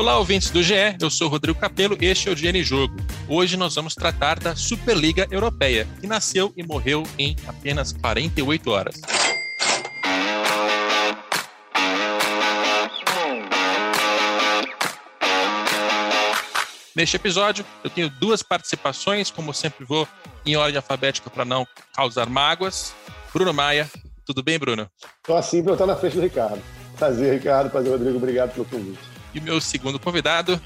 Olá, ouvintes do GE, eu sou Rodrigo Capello este é o em Jogo. Hoje nós vamos tratar da Superliga Europeia, que nasceu e morreu em apenas 48 horas. Neste episódio, eu tenho duas participações, como sempre vou em ordem alfabética para não causar mágoas. Bruno Maia, tudo bem, Bruno? Estou assim para eu estar na frente do Ricardo. Prazer, Ricardo. Prazer, Rodrigo. Obrigado pelo convite. E o meu segundo convidado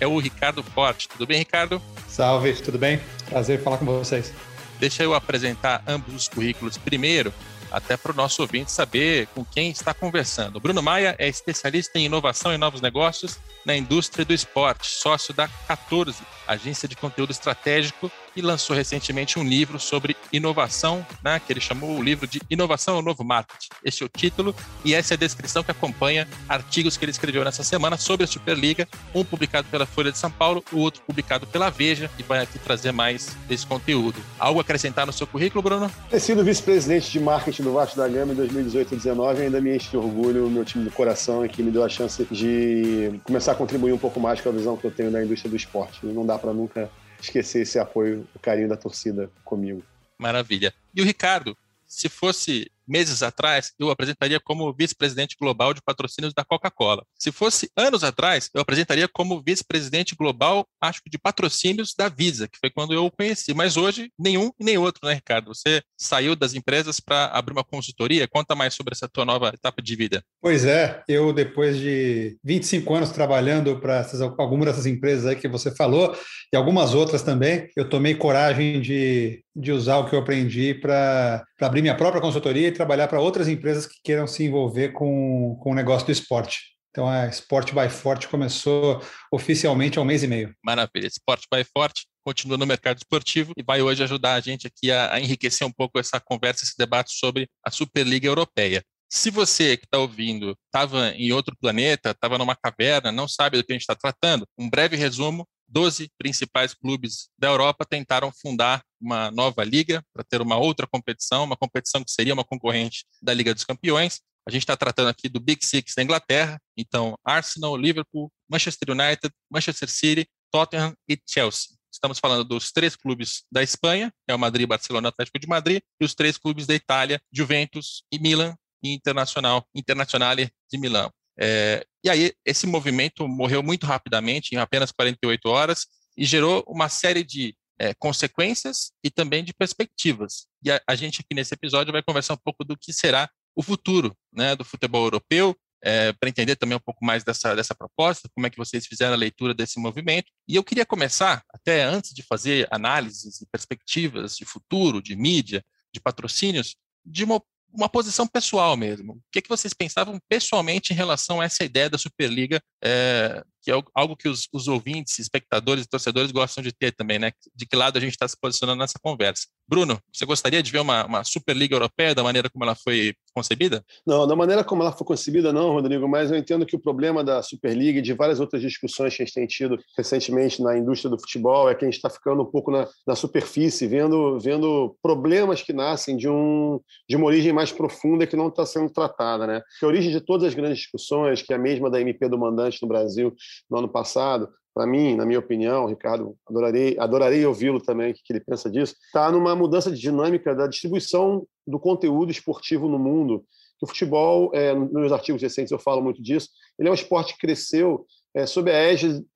é o Ricardo Forte. Tudo bem, Ricardo? Salve, tudo bem? Prazer falar com vocês. Deixa eu apresentar ambos os currículos primeiro, até para o nosso ouvinte saber com quem está conversando. Bruno Maia é especialista em inovação e novos negócios na indústria do esporte, sócio da 14, agência de conteúdo estratégico, e lançou recentemente um livro sobre inovação, né, que ele chamou o livro de Inovação ao Novo Marketing. Este é o título e essa é a descrição que acompanha artigos que ele escreveu nessa semana sobre a Superliga, um publicado pela Folha de São Paulo, o outro publicado pela Veja, e vai aqui trazer mais desse conteúdo. Algo a acrescentar no seu currículo, Bruno? Ter sido vice-presidente de marketing do Vasco da Gama em 2018 e 2019 ainda me enche de orgulho meu time do coração e que me deu a chance de começar a contribuir um pouco mais com a visão que eu tenho da indústria do esporte. Não dá para nunca esquecer esse apoio, o carinho da torcida comigo. Maravilha. E o Ricardo, se fosse meses atrás, eu apresentaria como vice-presidente global de patrocínios da Coca-Cola. Se fosse anos atrás, eu apresentaria como vice-presidente global, acho que de patrocínios da Visa, que foi quando eu o conheci. Mas hoje, nenhum e nem outro, né, Ricardo? Você saiu das empresas para abrir uma consultoria. Conta mais sobre essa tua nova etapa de vida. Pois é, eu depois de 25 anos trabalhando para algumas dessas empresas aí que você falou, e algumas outras também, eu tomei coragem de, de usar o que eu aprendi para abrir minha própria consultoria e trabalhar para outras empresas que queiram se envolver com, com o negócio do esporte. Então, a Sport by Forte começou oficialmente há um mês e meio. Maravilha. Sport by Forte continua no mercado esportivo e vai hoje ajudar a gente aqui a, a enriquecer um pouco essa conversa, esse debate sobre a Superliga Europeia. Se você que está ouvindo estava em outro planeta, estava numa caverna, não sabe do que a gente está tratando, um breve resumo 12 principais clubes da Europa tentaram fundar uma nova liga para ter uma outra competição, uma competição que seria uma concorrente da Liga dos Campeões. A gente está tratando aqui do Big Six da Inglaterra, então Arsenal, Liverpool, Manchester United, Manchester City, Tottenham e Chelsea. Estamos falando dos três clubes da Espanha, é o Madrid, Barcelona, Atlético de Madrid, e os três clubes da Itália, Juventus e Milan, Internacional, Internazionale de Milão. É, e aí, esse movimento morreu muito rapidamente, em apenas 48 horas, e gerou uma série de é, consequências e também de perspectivas. E a, a, gente aqui nesse episódio vai conversar um pouco do que será o futuro né, do futebol europeu, é, para entender também um pouco mais dessa, dessa proposta, como é que vocês fizeram a leitura desse movimento. E eu queria começar, até antes de fazer análises e perspectivas de futuro, de mídia, de patrocínios, de uma uma posição pessoal mesmo. O que, é que vocês pensavam pessoalmente em relação a essa ideia da Superliga é, que é algo que os, os, ouvintes, espectadores e torcedores gostam de ter também, né? De que lado a gente está se posicionando nessa conversa. Bruno, você gostaria de ver uma, uma Superliga Europeia da maneira como ela foi concebida? Não, da maneira como ela foi concebida, não, Rodrigo, mas eu entendo que o problema da Superliga e de várias outras discussões que a gente tem tido recentemente na indústria do futebol é que a gente está ficando um pouco na, na, superfície, vendo, vendo problemas que nascem de, um, de uma origem mais profunda que não está sendo tratada, né? Que a origem de todas as grandes discussões, que é a mesma da MP do mandante no Brasil, no ano passado, para mim, na minha opinião, Ricardo, adorarei, adorarei ouvi-lo também, o que ele pensa disso, está numa mudança de dinâmica da distribuição do conteúdo esportivo no mundo. o futebol, é, nos meus artigos recentes eu falo muito disso, ele é um esporte que cresceu é, sob a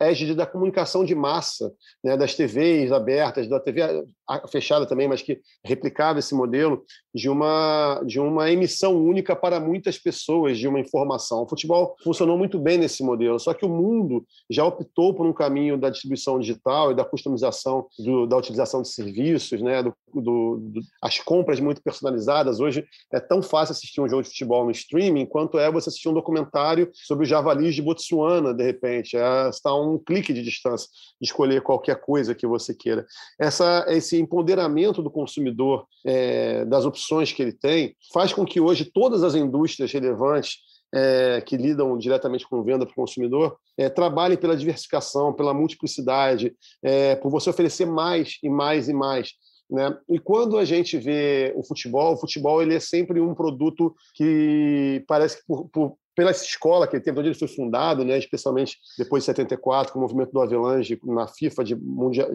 égide, da comunicação de massa, né, das TVs abertas, da TV fechada também, mas que replicava esse modelo de uma, de uma emissão única para muitas pessoas de uma informação. O futebol funcionou muito bem nesse modelo, só que o mundo já optou por um caminho da distribuição digital e da customização do, da utilização de serviços, né, do, do, do, as compras muito personalizadas. Hoje é tão fácil assistir um jogo de futebol no streaming quanto é você assistir um documentário sobre os javalis de Botsuana, de repente repente, é, está a um clique de distância de escolher qualquer coisa que você queira. Essa, esse empoderamento do consumidor, é, das opções que ele tem, faz com que hoje todas as indústrias relevantes é, que lidam diretamente com venda para o consumidor é, trabalhem pela diversificação, pela multiplicidade, é, por você oferecer mais e mais e mais. Né? E quando a gente vê o futebol, o futebol ele é sempre um produto que parece que por, por pela escola que ele teve, onde ele foi fundado, né, especialmente depois de 74, com o movimento do Avelange na FIFA de,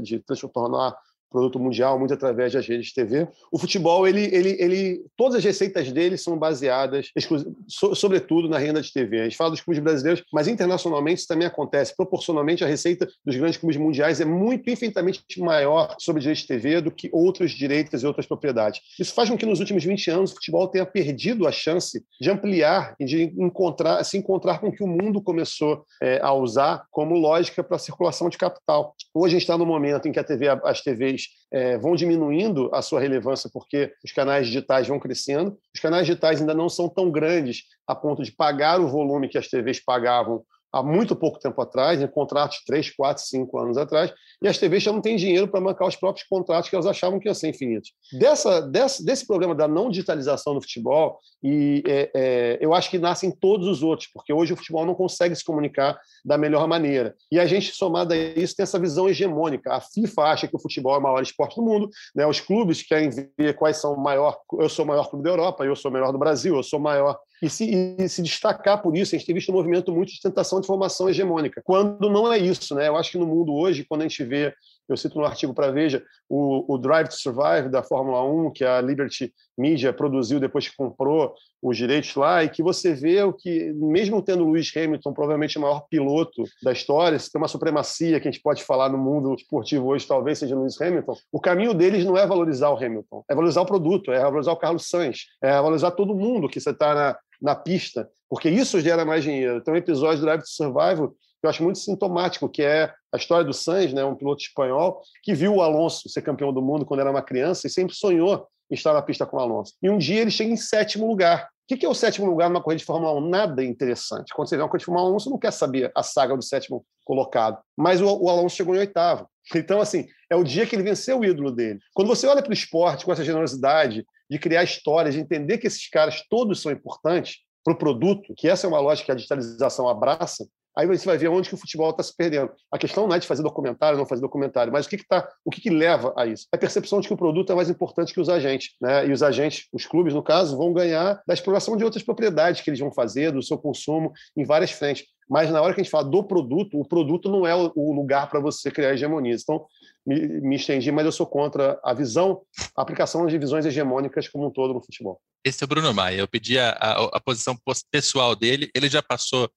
de transformar produto mundial, muito através das redes de TV. O futebol, ele, ele, ele, todas as receitas dele são baseadas, so, sobretudo, na renda de TV. A gente fala dos clubes brasileiros, mas internacionalmente isso também acontece. Proporcionalmente, a receita dos grandes clubes mundiais é muito infinitamente maior sobre direitos de TV do que outros direitos e outras propriedades. Isso faz com que nos últimos 20 anos o futebol tenha perdido a chance de ampliar e de encontrar, se encontrar com o que o mundo começou é, a usar como lógica para a circulação de capital. Hoje a gente está no momento em que TV, as TVs é, vão diminuindo a sua relevância porque os canais digitais vão crescendo. Os canais digitais ainda não são tão grandes a ponto de pagar o volume que as TVs pagavam há muito pouco tempo atrás, em contratos de 3, 4, 5 anos atrás, e as TVs já não têm dinheiro para bancar os próprios contratos que elas achavam que iam ser infinitos. Dessa, desse, desse problema da não digitalização do futebol, e é, é, eu acho que nascem todos os outros, porque hoje o futebol não consegue se comunicar da melhor maneira. E a gente, somado a isso, tem essa visão hegemônica. A FIFA acha que o futebol é o maior esporte do mundo, né? os clubes querem ver quais são o maior. Eu sou o maior clube da Europa, eu sou o melhor do Brasil, eu sou o maior e se, e se, destacar por isso. A gente tem visto um movimento muito de tentação de formação hegemônica, quando não é isso. Né? Eu acho que no mundo hoje, quando a gente vê, eu cito no artigo para Veja, o, o, Drive to Survive da Fórmula 1, que a Liberty Media produziu depois que comprou os direitos lá, e que você vê o que, mesmo tendo o Lewis Hamilton, provavelmente o maior piloto da história, se tem uma supremacia que a gente pode falar no mundo esportivo hoje, talvez seja o Lewis Hamilton, o caminho deles não é valorizar o Hamilton, é valorizar o produto, é valorizar o Carlos Sainz, é valorizar todo mundo que você está na, na pista, porque isso gera mais dinheiro. Tem um episódio do Drive to Survival que eu acho muito sintomático, que é a história do Sainz, né, um piloto espanhol, que viu o Alonso ser campeão do mundo quando era uma criança e sempre sonhou em estar na pista com o Alonso. E um dia ele chega em sétimo lugar. O que é o sétimo lugar numa corrida de Fórmula 1? Nada interessante. Quando você vê uma corrida de Fórmula 1, você não quer saber a saga do sétimo colocado. Mas o, o Alonso chegou em oitavo. Então, assim, é o dia que ele venceu o ídolo dele. Quando você olha para o esporte com essa generosidade de criar histórias, de entender que esses caras todos são importantes para o produto, que essa é uma lógica que a digitalização abraça, aí você vai ver onde que o futebol está se perdendo. A questão não é de fazer documentário ou não fazer documentário, mas o que, que, tá, o que, que leva a isso? A percepção de que o produto é mais importante que os agentes. Né? E os agentes, os clubes, no caso, vão ganhar da exploração de outras propriedades que eles vão fazer, do seu consumo, em várias frentes. Mas na hora que a gente fala do produto, o produto não é o lugar para você criar hegemonias. Então, me, me estendi, mas eu sou contra a visão, a aplicação de visões hegemônicas como um todo no futebol. Esse é o Bruno Maia. Eu pedi a, a, a posição pessoal dele. Ele já passou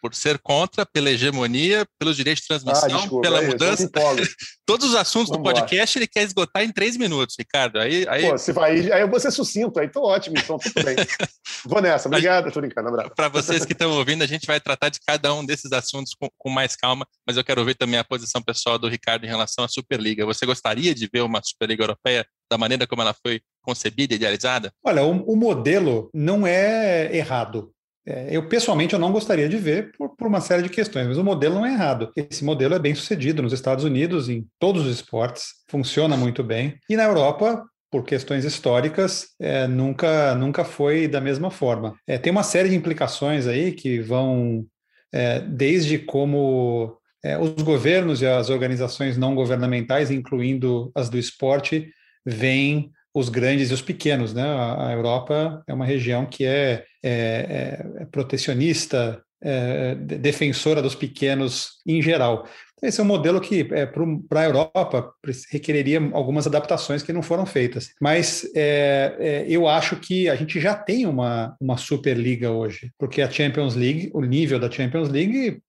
por ser contra, pela hegemonia, pelos direitos de transmissão, ah, desculpa, pela é mudança. Todos os assuntos Vamos do podcast lá. ele quer esgotar em três minutos, Ricardo. Aí, aí... Pô, você vai, aí eu vou ser sucinto, aí tô ótimo, então tudo bem. vou nessa, obrigado, tô brincando, abraço. Para vocês que estão ouvindo, a gente vai tratar de cada um desses assuntos com, com, mais calma, mas eu quero ouvir também a posição pessoal do Ricardo em relação à Superliga. Você gostaria de ver uma Superliga Europeia da maneira como ela foi concebida, idealizada? Olha, o, o modelo não é errado. É, eu, pessoalmente, eu não gostaria de ver por, por, uma série de questões, mas o modelo não é errado. Esse modelo é bem sucedido nos Estados Unidos, em todos os esportes, funciona muito bem. E na Europa, por questões históricas, é, nunca, nunca foi da mesma forma. É, tem uma série de implicações aí que vão é, desde como é, os governos e as organizações não governamentais, incluindo as do esporte, veem os grandes e os pequenos. Né? A, Europa é uma região que é, é, é, é protecionista, é, defensora dos pequenos em geral. Então, esse é um modelo que, é, para a Europa, requereria algumas adaptações que não foram feitas. Mas é, é, eu acho que a gente já tem uma, uma Superliga hoje, porque a Champions League, o nível da Champions League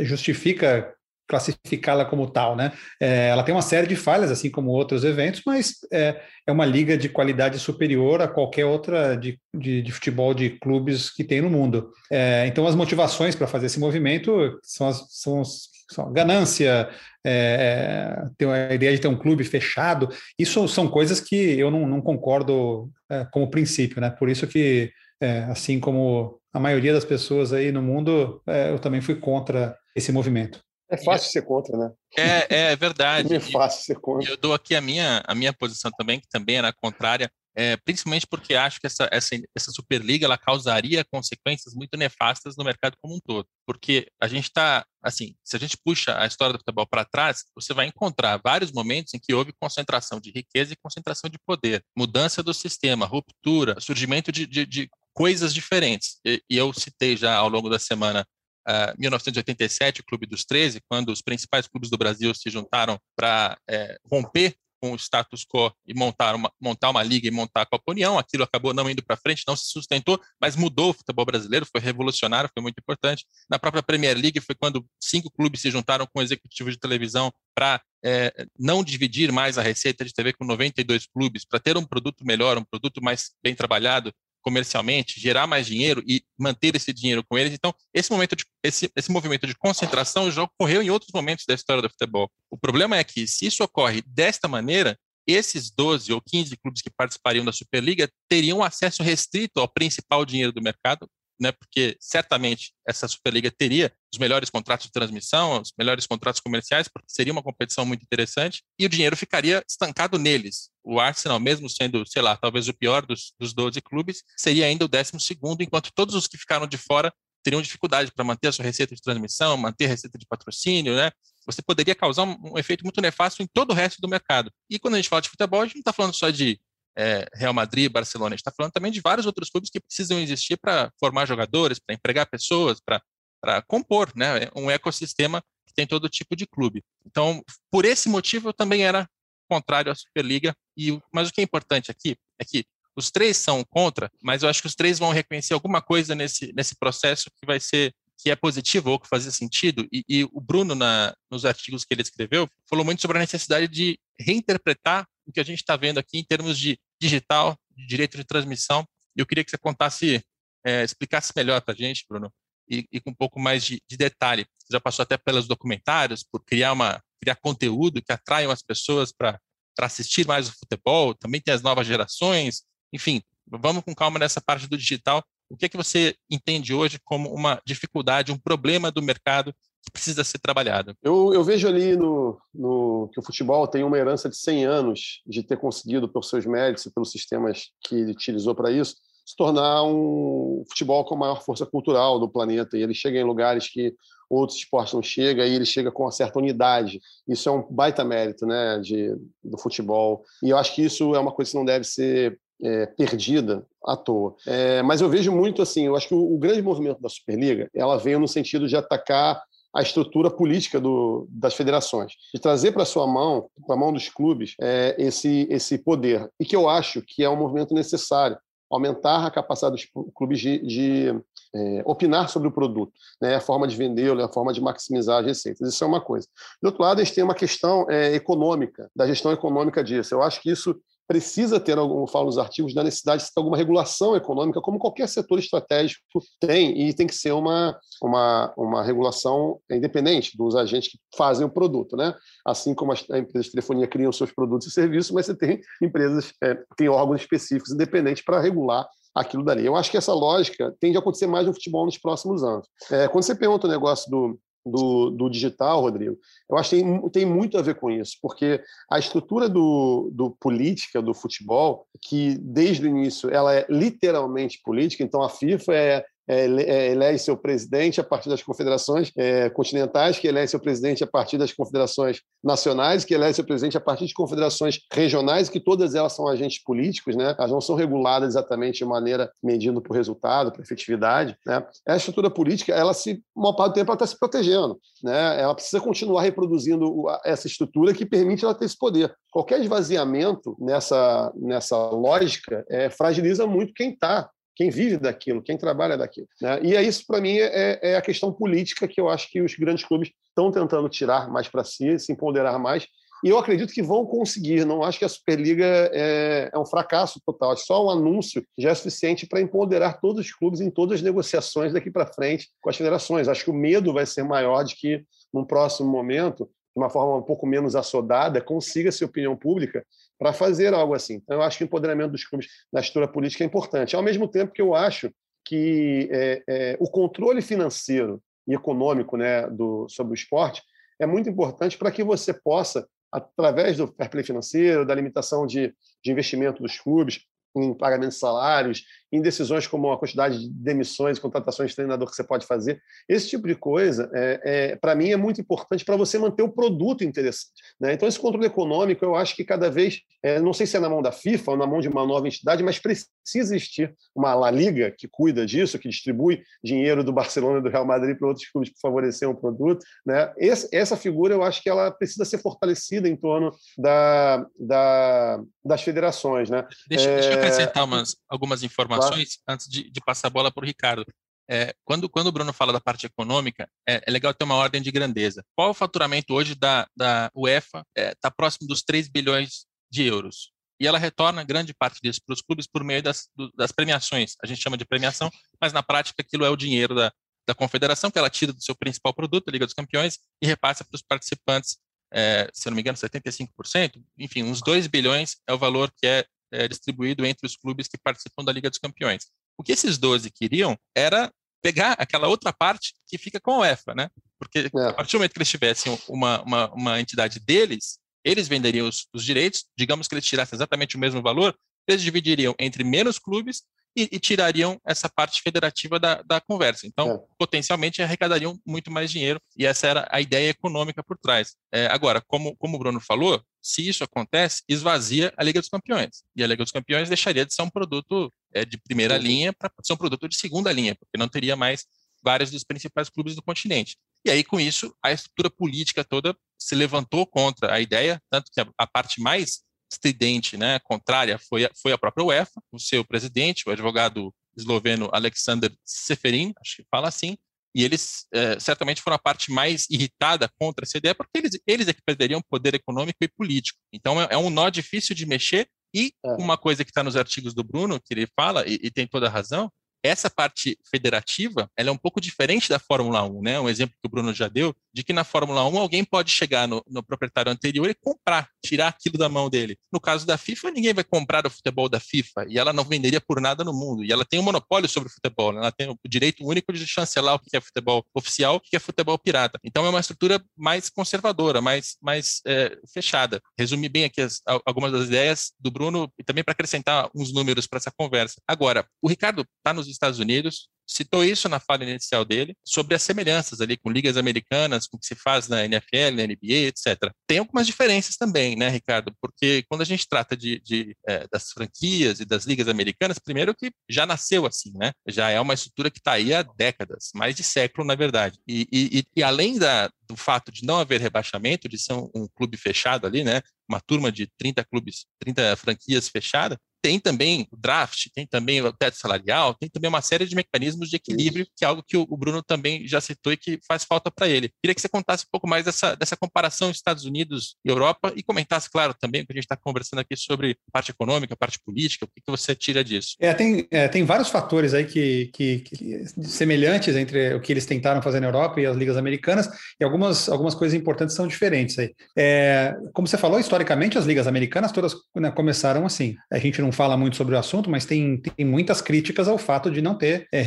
justifica classificá-la como tal, né? É, ela tem uma série de falhas, assim como outros eventos, mas é, é uma liga de qualidade superior a qualquer outra de, de, de futebol de clubes que tem no mundo. É, então, as motivações para fazer esse movimento são, as, são, ganância, é, ter a ideia de ter um clube fechado. Isso são coisas que eu não, não concordo é, como princípio, né? Por isso que, é, assim como a maioria das pessoas aí no mundo, é, eu também fui contra esse movimento. É fácil ser contra, né? É, é verdade. É fácil ser contra. Eu dou aqui a minha, a minha posição também, que também era contrária, é, principalmente porque acho que essa, essa, essa Superliga ela causaria consequências muito nefastas no mercado como um todo. Porque a gente está, assim, se a gente puxa a história do futebol para trás, você vai encontrar vários momentos em que houve concentração de riqueza e concentração de poder, mudança do sistema, ruptura, surgimento de, de, de coisas diferentes. E, e, eu citei já ao longo da semana uh, 1987, o Clube dos 13, quando os principais clubes do Brasil se juntaram para é, romper com o status quo e montar uma, montar uma liga e montar a Copa União. Aquilo acabou não indo para frente, não se sustentou, mas mudou o futebol brasileiro, foi revolucionário, foi muito importante. Na própria Premier League foi quando cinco clubes se juntaram com o executivo de televisão para é, não dividir mais a receita de TV com 92 clubes, para ter um produto melhor, um produto mais bem trabalhado comercialmente, gerar mais dinheiro e manter esse dinheiro com eles. Então, esse momento de, esse, esse movimento de concentração já ocorreu em outros momentos da história do futebol. O problema é que, se isso ocorre desta maneira, esses 12 ou 15 clubes que participariam da Superliga teriam acesso restrito ao principal dinheiro do mercado, né, porque certamente essa Superliga teria os melhores contratos de transmissão, os melhores contratos comerciais, porque seria uma competição muito interessante, e o dinheiro ficaria estancado neles. O Arsenal, mesmo sendo, sei lá, talvez o pior dos, dos 12 clubes, seria ainda o 12 segundo, enquanto todos os que ficaram de fora teriam dificuldade para manter a sua receita de transmissão, manter a receita de patrocínio, né? Você poderia causar um, um efeito muito nefasto em todo o resto do mercado. E quando a gente fala de futebol, a gente não está falando só de é, Real Madrid, Barcelona. A gente está falando também de vários outros clubes que precisam existir para formar jogadores, para empregar pessoas, para compor né, um ecossistema que tem todo tipo de clube. Então, por esse motivo, eu também era contrário à Superliga. E, mas o que é importante aqui é que os três são contra, mas eu acho que os três vão reconhecer alguma coisa nesse, nesse processo que vai ser que é positivo ou que fazia sentido. E, e o Bruno, na, nos artigos que ele escreveu, falou muito sobre a necessidade de reinterpretar o que a gente está vendo aqui em termos de digital, de direito de transmissão. Eu queria que você contasse, é, explicasse melhor para a gente, Bruno, e, e, com um pouco mais de, de, detalhe. Você já passou até pelos documentários, por criar, uma, criar conteúdo que atraiam as pessoas para assistir mais o futebol. Também tem as novas gerações. Enfim, vamos com calma nessa parte do digital. O que é que você entende hoje como uma dificuldade, um problema do mercado que precisa ser trabalhado? Eu, eu vejo ali no, no, que o futebol tem uma herança de 100 anos de ter conseguido, por seus méritos e pelos sistemas que ele utilizou para isso, se tornar um futebol com a maior força cultural do planeta. E ele chega em lugares que outros esportes não chegam, e ele chega com uma certa unidade. Isso é um baita mérito né, de, do futebol. E eu acho que isso é uma coisa que não deve ser é, perdida à toa. É, mas eu vejo muito assim, eu acho que o, o, grande movimento da Superliga, ela veio no sentido de atacar a estrutura política do, das federações, de trazer para sua mão, para a mão dos clubes, é, esse, esse poder. E que eu acho que é um movimento necessário, aumentar a capacidade dos clubes de, de é, opinar sobre o produto, né? a forma de vendê-lo, a forma de maximizar as receitas. Isso é uma coisa. Do outro lado, a gente tem uma questão é, econômica, da gestão econômica disso. Eu acho que isso precisa ter, como falo nos artigos, da necessidade de ter alguma regulação econômica, como qualquer setor estratégico tem, e tem que ser uma, uma, uma regulação independente dos agentes que fazem o produto. Né? Assim como as empresas de telefonia criam seus produtos e serviços, mas você tem empresas, é, tem órgãos específicos independentes para regular aquilo dali. Eu acho que essa lógica tende a acontecer mais no futebol nos próximos anos. É, quando você pergunta o negócio do, do, do digital, Rodrigo, eu acho que tem, tem muito a ver com isso, porque a estrutura do, do política do futebol, que desde o início ela é literalmente política, então a FIFA é é, é, elege seu presidente a partir das confederações é, continentais, que elege seu presidente a partir das confederações nacionais, que elege seu presidente a partir de confederações regionais, que todas elas são agentes políticos, né? elas não são reguladas exatamente de maneira medindo por resultado, por efetividade. Né? Estrutura política, ela se, uma parte do tempo, ela está se protegendo. Né? Ela precisa continuar reproduzindo essa estrutura que permite ela ter esse poder. Qualquer esvaziamento nessa, nessa lógica é, fragiliza muito quem está quem vive daquilo, quem trabalha daquilo. Né? E é isso, para mim, é, é, a questão política que eu acho que os grandes clubes estão tentando tirar mais para si, se empoderar mais. E eu acredito que vão conseguir. Não acho que a Superliga é, é um fracasso total. Só um anúncio já é suficiente para empoderar todos os clubes em todas as negociações daqui para frente com as federações. Acho que o medo vai ser maior de que, num próximo momento, de uma forma um pouco menos assodada, consiga-se opinião pública para fazer algo assim. Então, eu acho que o empoderamento dos clubes na estrutura política é importante. Ao mesmo tempo que eu acho que é, é, o controle financeiro e econômico né, do, sobre o esporte é muito importante para que você possa, através do fair play financeiro, da limitação de, de investimento dos clubes, em pagamento de salários, em decisões como a quantidade de demissões, contratações de treinador que você pode fazer. Esse tipo de coisa, é, é para mim, é muito importante para você manter o produto interessante. Né? Então, esse controle econômico, eu acho que cada vez, é, não sei se é na mão da FIFA ou na mão de uma nova entidade, mas precisa existir uma La Liga que cuida disso, que distribui dinheiro do Barcelona e do Real Madrid para outros clubes para favorecer um produto. Né? Esse, essa figura, eu acho que ela precisa ser fortalecida em torno da, da das federações. Né? Deixa, é... deixa eu acrescentar umas, algumas informações informações antes de, de, passar a bola para o Ricardo. É, quando, quando o Bruno fala da parte econômica, é, é, legal ter uma ordem de grandeza. Qual o faturamento hoje da, da UEFA? Está é, tá próximo dos 3 bilhões de euros. E ela retorna grande parte disso para os clubes por meio das, do, das premiações. A gente chama de premiação, mas na prática aquilo é o dinheiro da, da confederação que ela tira do seu principal produto, a Liga dos Campeões, e repassa para os participantes, é, se eu não me engano, 75%, enfim, uns 2 bilhões é o valor que é é, distribuído entre os clubes que participam da Liga dos Campeões. O que esses 12 queriam era pegar aquela outra parte que fica com a UEFA, né? Porque é. a partir do momento que eles tivessem uma, uma, uma entidade deles, eles venderiam os, os, direitos, digamos que eles tirassem exatamente o mesmo valor, eles dividiriam entre menos clubes e, e tirariam essa parte federativa da, da conversa. Então, é. potencialmente, arrecadariam muito mais dinheiro, e essa era a ideia econômica por trás. É, agora, como, como o Bruno falou, se isso acontece, esvazia a Liga dos Campeões. E a Liga dos Campeões deixaria de ser um produto é, de primeira linha para ser um produto de segunda linha, porque não teria mais vários dos principais clubes do continente. E aí, com isso, a estrutura política toda se levantou contra a ideia, tanto que a, a parte mais estridente, né, contrária, foi a, foi a própria UEFA, o seu presidente, o advogado esloveno Alexander Seferin, acho que fala assim, e eles é, certamente foram a parte mais irritada contra essa ideia, porque eles, eles é que perderiam poder econômico e político. Então é, é um nó difícil de mexer, e é. uma coisa que está nos artigos do Bruno, que ele fala, e, e tem toda a razão, essa parte federativa, ela é um pouco diferente da Fórmula 1, né? Um exemplo que o Bruno já deu, de que na Fórmula 1 alguém pode chegar no, no, proprietário anterior e comprar, tirar aquilo da mão dele. No caso da FIFA, ninguém vai comprar o futebol da FIFA e ela não venderia por nada no mundo. E ela tem um monopólio sobre o futebol, né? ela tem o direito único de chancelar o que é futebol oficial, o que é futebol pirata. Então é uma estrutura mais conservadora, mais, mais é, fechada. Resumi bem aqui as, algumas das ideias do Bruno e também para acrescentar uns números para essa conversa. Agora, o Ricardo está nos Estados Unidos, citou isso na fala inicial dele, sobre as semelhanças ali com ligas americanas, com o que se faz na NFL, na NBA, etc. Tem algumas diferenças também, né, Ricardo? Porque quando a gente trata de, de é, das franquias e das ligas americanas, primeiro que já nasceu assim, né? Já é uma estrutura que está aí há décadas, mais de século, na verdade. E, e, e além da, do fato de não haver rebaixamento, de ser um, um clube fechado ali, né? Uma turma de 30 clubes, 30 franquias fechada, tem também o draft, tem também o teto salarial, tem também uma série de mecanismos de equilíbrio, que é algo que o Bruno também já citou e que faz falta para ele. Queria que você contasse um pouco mais dessa, dessa comparação Estados Unidos e Europa e comentasse, claro, também, que a gente está conversando aqui sobre parte econômica, parte política, o que, que você tira disso? É, tem, é, tem vários fatores aí que, que, que, semelhantes entre o que eles tentaram fazer na Europa e as ligas americanas, e algumas, algumas coisas importantes são diferentes aí. É, como você falou, historicamente, as ligas americanas todas né, começaram assim. A gente não fala muito sobre o assunto, mas tem, tem muitas críticas ao fato de não ter é,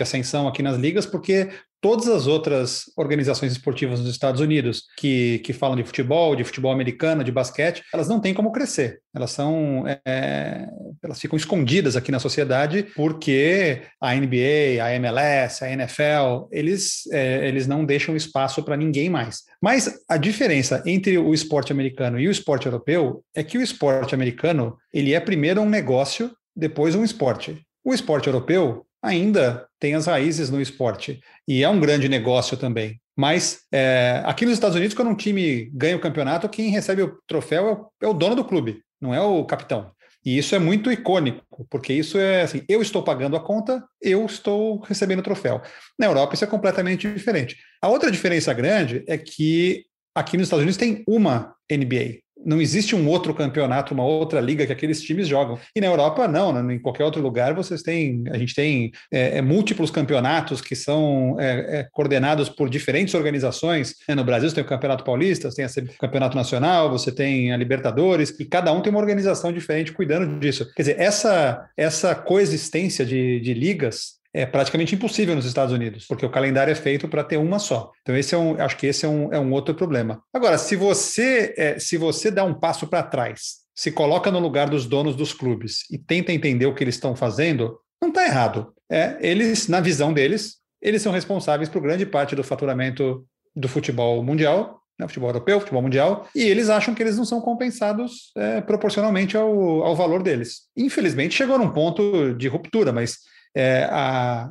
e ascensão aqui nas ligas, porque todas as outras organizações esportivas nos Estados Unidos que, que falam de futebol, de futebol americano, de basquete, elas não têm como crescer. Elas são, é, elas ficam escondidas aqui na sociedade porque a NBA, a MLS, a NFL, eles, é, eles não deixam espaço para ninguém mais. Mas a diferença entre o esporte americano e o esporte europeu é que o esporte americano ele é primeiro um negócio, depois um esporte. O esporte europeu ainda tem as raízes no esporte e é um grande negócio também. Mas é, aqui nos Estados Unidos, quando um time ganha o campeonato, quem recebe o troféu é o, é o dono do clube, não é o capitão. E isso é muito icônico, porque isso é assim: eu estou pagando a conta, eu estou recebendo o troféu. Na Europa, isso é completamente diferente. A outra diferença grande é que aqui nos Estados Unidos tem uma NBA não existe um outro campeonato, uma outra liga que aqueles times jogam. E na Europa, não, né? em qualquer outro lugar vocês têm, a gente tem é, é, múltiplos campeonatos que são é, é coordenados por diferentes organizações. Né? No Brasil você tem o Campeonato Paulista, você tem o Campeonato Nacional, você tem a Libertadores, e cada um tem uma organização diferente cuidando disso. Quer dizer, essa, essa coexistência de, de ligas é praticamente impossível nos Estados Unidos, porque o calendário é feito para ter uma só. Então, esse é um, acho que esse é um, é um outro problema. Agora, se você, é, se você dá um passo para trás, se coloca no lugar dos donos dos clubes e tenta entender o que eles estão fazendo, não está errado. É, eles, na visão deles, eles são responsáveis por grande parte do faturamento do futebol mundial, né, futebol europeu, futebol mundial, e eles acham que eles não são compensados é, proporcionalmente ao, ao valor deles. Infelizmente, chegou num ponto de ruptura, mas é, a,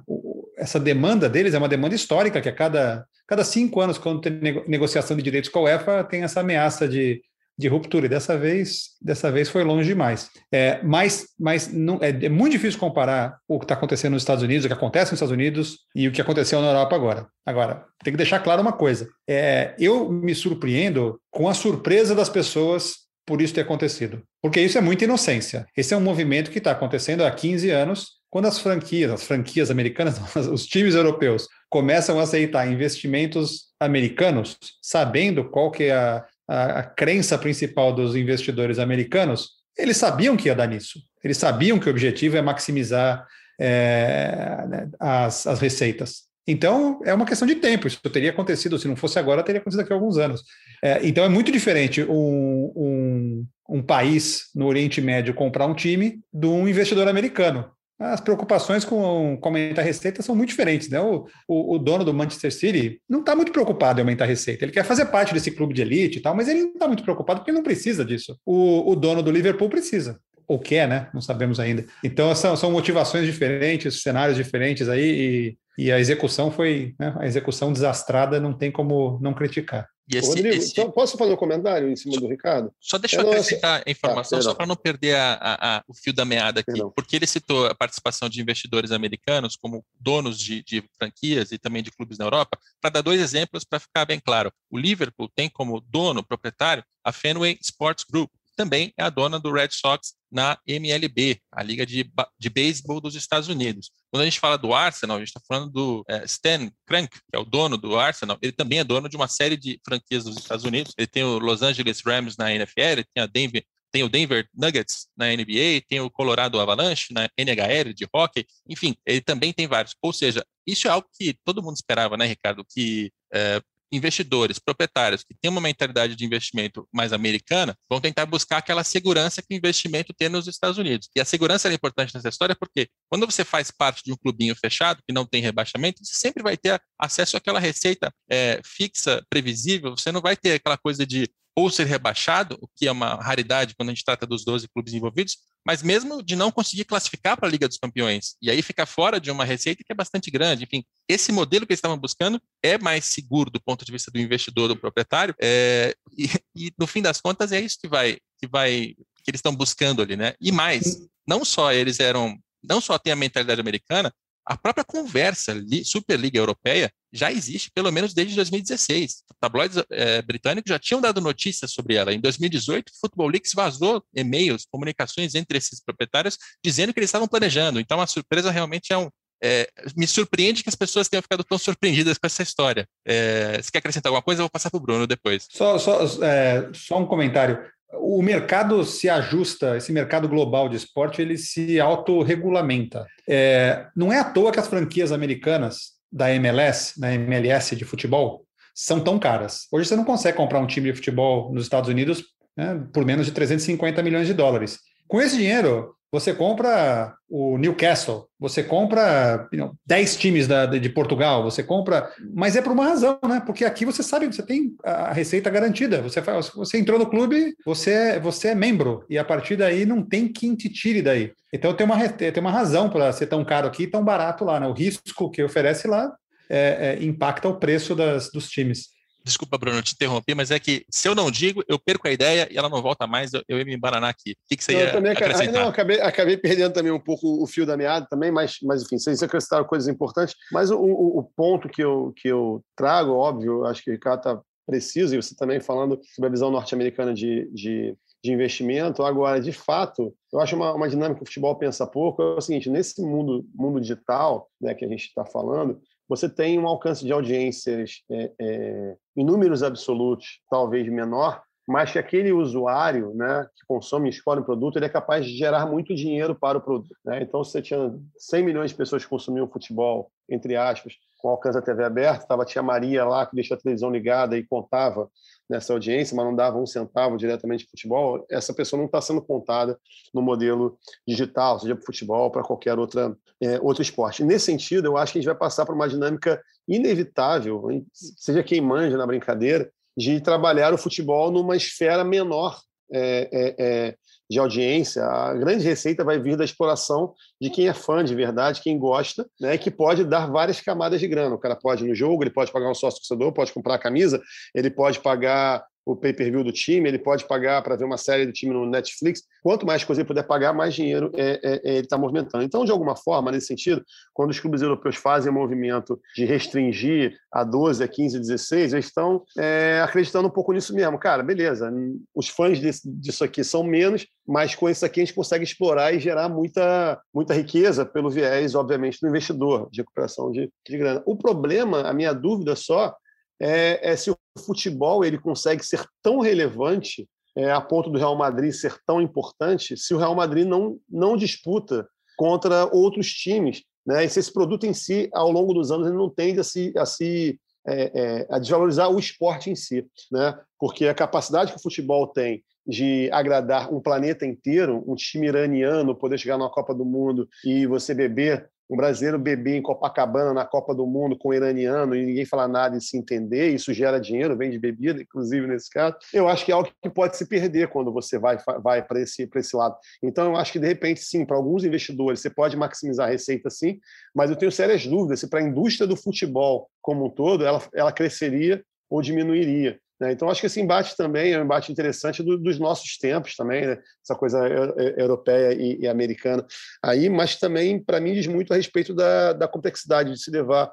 essa demanda deles é uma demanda histórica, que a cada, cada cinco anos, quando tem negociação de direitos com a UEFA, tem essa ameaça de, de ruptura, e dessa vez, dessa vez foi longe demais. É, mas mas não, é, é muito difícil comparar o que está acontecendo nos Estados Unidos, o que acontece nos Estados Unidos e o que aconteceu na Europa agora. Agora, tem que deixar claro uma coisa: é, eu me surpreendo com a surpresa das pessoas por isso ter acontecido. Porque isso é muita inocência. Esse é um movimento que está acontecendo há 15 anos quando as franquias, as franquias americanas, os times europeus começam a aceitar investimentos americanos, sabendo qual que é a, a, a crença principal dos investidores americanos, eles sabiam que ia dar nisso. Eles sabiam que o objetivo é maximizar é, né, as, as receitas. Então, é uma questão de tempo. Isso teria acontecido, se não fosse agora, teria acontecido daqui a alguns anos. É, então, é muito diferente um, um, um, país no Oriente Médio comprar um time de um investidor americano as preocupações com, com aumentar a receita são muito diferentes. Né? O, o, o dono do Manchester City não está muito preocupado em aumentar a receita. Ele quer fazer parte desse clube de elite e tal, mas ele não está muito preocupado porque ele não precisa disso. O, o dono do Liverpool precisa. Ou quer, né? Não sabemos ainda. Então, são, são motivações diferentes, cenários diferentes aí, e, e a execução foi. Né? A execução desastrada não tem como não criticar. Esse, Rodrigo, esse... Então, posso fazer um comentário em cima só, do Ricardo? Só deixa eu, eu acrescentar a informação, ah, só para não perder a, a, a, o fio da meada aqui, perdão. porque ele citou a participação de investidores americanos como donos de, de franquias e também de clubes na Europa, para dar dois exemplos para ficar bem claro. O Liverpool tem como dono, proprietário, a Fenway Sports Group, também é a dona do Red Sox na MLB, a liga de, de beisebol dos Estados Unidos. Quando a gente fala do Arsenal, a gente está falando do é, Stan Kroenke, que é o dono do Arsenal. Ele também é dono de uma série de franquias dos Estados Unidos. Ele tem o Los Angeles Rams na NFL, tem a Denver tem o Denver Nuggets na NBA, tem o Colorado Avalanche na NHL de hockey, enfim, ele também tem vários. Ou seja, isso é algo que todo mundo esperava, né, Ricardo? Que é, investidores, proprietários que têm uma mentalidade de investimento mais americana, vão tentar buscar aquela segurança que o investimento tem nos Estados Unidos. E a segurança é importante nessa história porque quando você faz parte de um clubinho fechado, que não tem rebaixamento, você sempre vai ter acesso àquela receita é, fixa, previsível, você não vai ter aquela coisa de ou ser rebaixado, o que é uma raridade quando a gente trata dos 12 clubes envolvidos, mas mesmo de não conseguir classificar para a Liga dos Campeões, e aí ficar fora de uma receita que é bastante grande. Enfim, esse modelo que eles estavam buscando é mais seguro do ponto de vista do investidor, do proprietário, é, e, e, no fim das contas é isso que vai, que vai, que eles estão buscando ali, né? E mais, não só eles eram, não só tem a mentalidade americana, a própria conversa Superliga Europeia já existe pelo menos desde 2016. Tabloides é, britânicos já tinham dado notícias sobre ela. Em 2018, o Football Leaks vazou e-mails, comunicações entre esses proprietários dizendo que eles estavam planejando. Então, a surpresa realmente é um. É, me surpreende que as pessoas tenham ficado tão surpreendidas com essa história. É, se quer acrescentar alguma coisa, eu vou passar para o Bruno depois. Só, só, é, só um comentário o mercado se ajusta, esse mercado global de esporte, ele se autorregulamenta. É, não é à toa que as franquias americanas da MLS, da MLS de futebol, são tão caras. Hoje você não consegue comprar um time de futebol nos Estados Unidos né, por menos de 350 milhões de dólares. Com esse dinheiro, você compra o Newcastle, você compra you know, 10 times da, de Portugal, você compra, mas é por uma razão, né? Porque aqui você sabe você tem a receita garantida. Você, você entrou no clube, você é, você é membro, e a partir daí não tem quem te tire daí. Então tem uma, tem uma razão para ser tão caro aqui e tão barato lá. Né? O risco que oferece lá é, é, impacta o preço das, dos times. Desculpa, Bruno, te interrompi, mas é que se eu não digo, eu perco a ideia e ela não volta mais, eu, eu ia me embaranar aqui. O que, que você não, ia também, acrescentar? Não, acabei, acabei perdendo também um pouco o fio da meada também, mas, mas enfim, vocês acrescentaram coisas importantes. Mas o, o, o, ponto que eu, que eu trago, óbvio, acho que o Ricardo está preciso, e você também falando sobre a visão norte-americana de, de, de, investimento. Agora, de fato, eu acho uma, uma dinâmica que o futebol pensa pouco, é o seguinte, nesse mundo, mundo digital né, que a gente está falando, você tem um alcance de audiências é, é, em números absolutos talvez menor, mas que aquele usuário né, que consome e escolhe um produto ele é capaz de gerar muito dinheiro para o produto. Né? Então, se você tinha 100 milhões de pessoas que consumiam futebol, entre aspas, com alcance da TV aberta, tava a tia Maria lá que deixa a televisão ligada e contava nessa audiência, mas não dava um centavo diretamente de futebol, essa pessoa não está sendo contada no modelo digital, seja para futebol para qualquer outra, é, outro esporte. Nesse sentido, eu acho que a gente vai passar por uma dinâmica inevitável, seja quem manja na brincadeira, de trabalhar o futebol numa esfera menor é, é, é, de audiência. A grande receita vai vir da exploração de quem é fã de verdade, quem gosta, né, que pode dar várias camadas de grana. O cara pode ir no jogo, ele pode pagar um sócio torcedor, pode comprar a camisa, ele pode pagar o pay-per-view do time, ele pode pagar para ver uma série do time no Netflix. Quanto mais coisa ele puder pagar, mais dinheiro é, é, é ele está movimentando. Então, de alguma forma, nesse sentido, quando os clubes europeus fazem o movimento de restringir a 12, a 15, 16, eles estão é, acreditando um pouco nisso mesmo. Cara, beleza, os fãs desse, disso aqui são menos, mas com isso aqui a gente consegue explorar e gerar muita, muita riqueza pelo viés, obviamente, do investidor de recuperação de, de grana. O problema, a minha dúvida só, é, é se o futebol ele consegue ser tão relevante é, a ponto do Real Madrid ser tão importante se o Real Madrid não, não disputa contra outros times. Né? E se esse produto em si, ao longo dos anos, ele não tende a se, a se é, é, a desvalorizar o esporte em si, né? porque a capacidade que o futebol tem de agradar um planeta inteiro, um time iraniano poder chegar na Copa do Mundo e você beber um brasileiro beber em Copacabana na Copa do Mundo com um iraniano e ninguém falar nada e se entender, isso gera dinheiro, vem de bebida, inclusive nesse caso, eu acho que é algo que pode se perder quando você vai, vai para esse, esse lado. Então, eu acho que, de repente, sim, para alguns investidores, você pode maximizar a receita, sim, mas eu tenho sérias dúvidas se para a indústria do futebol como um todo, ela, ela cresceria ou diminuiria. Né? Então, acho que esse embate também é um embate interessante do, dos nossos tempos também, né? essa coisa europeia e, e, americana aí, mas também, para mim, diz muito a respeito da, da complexidade de se levar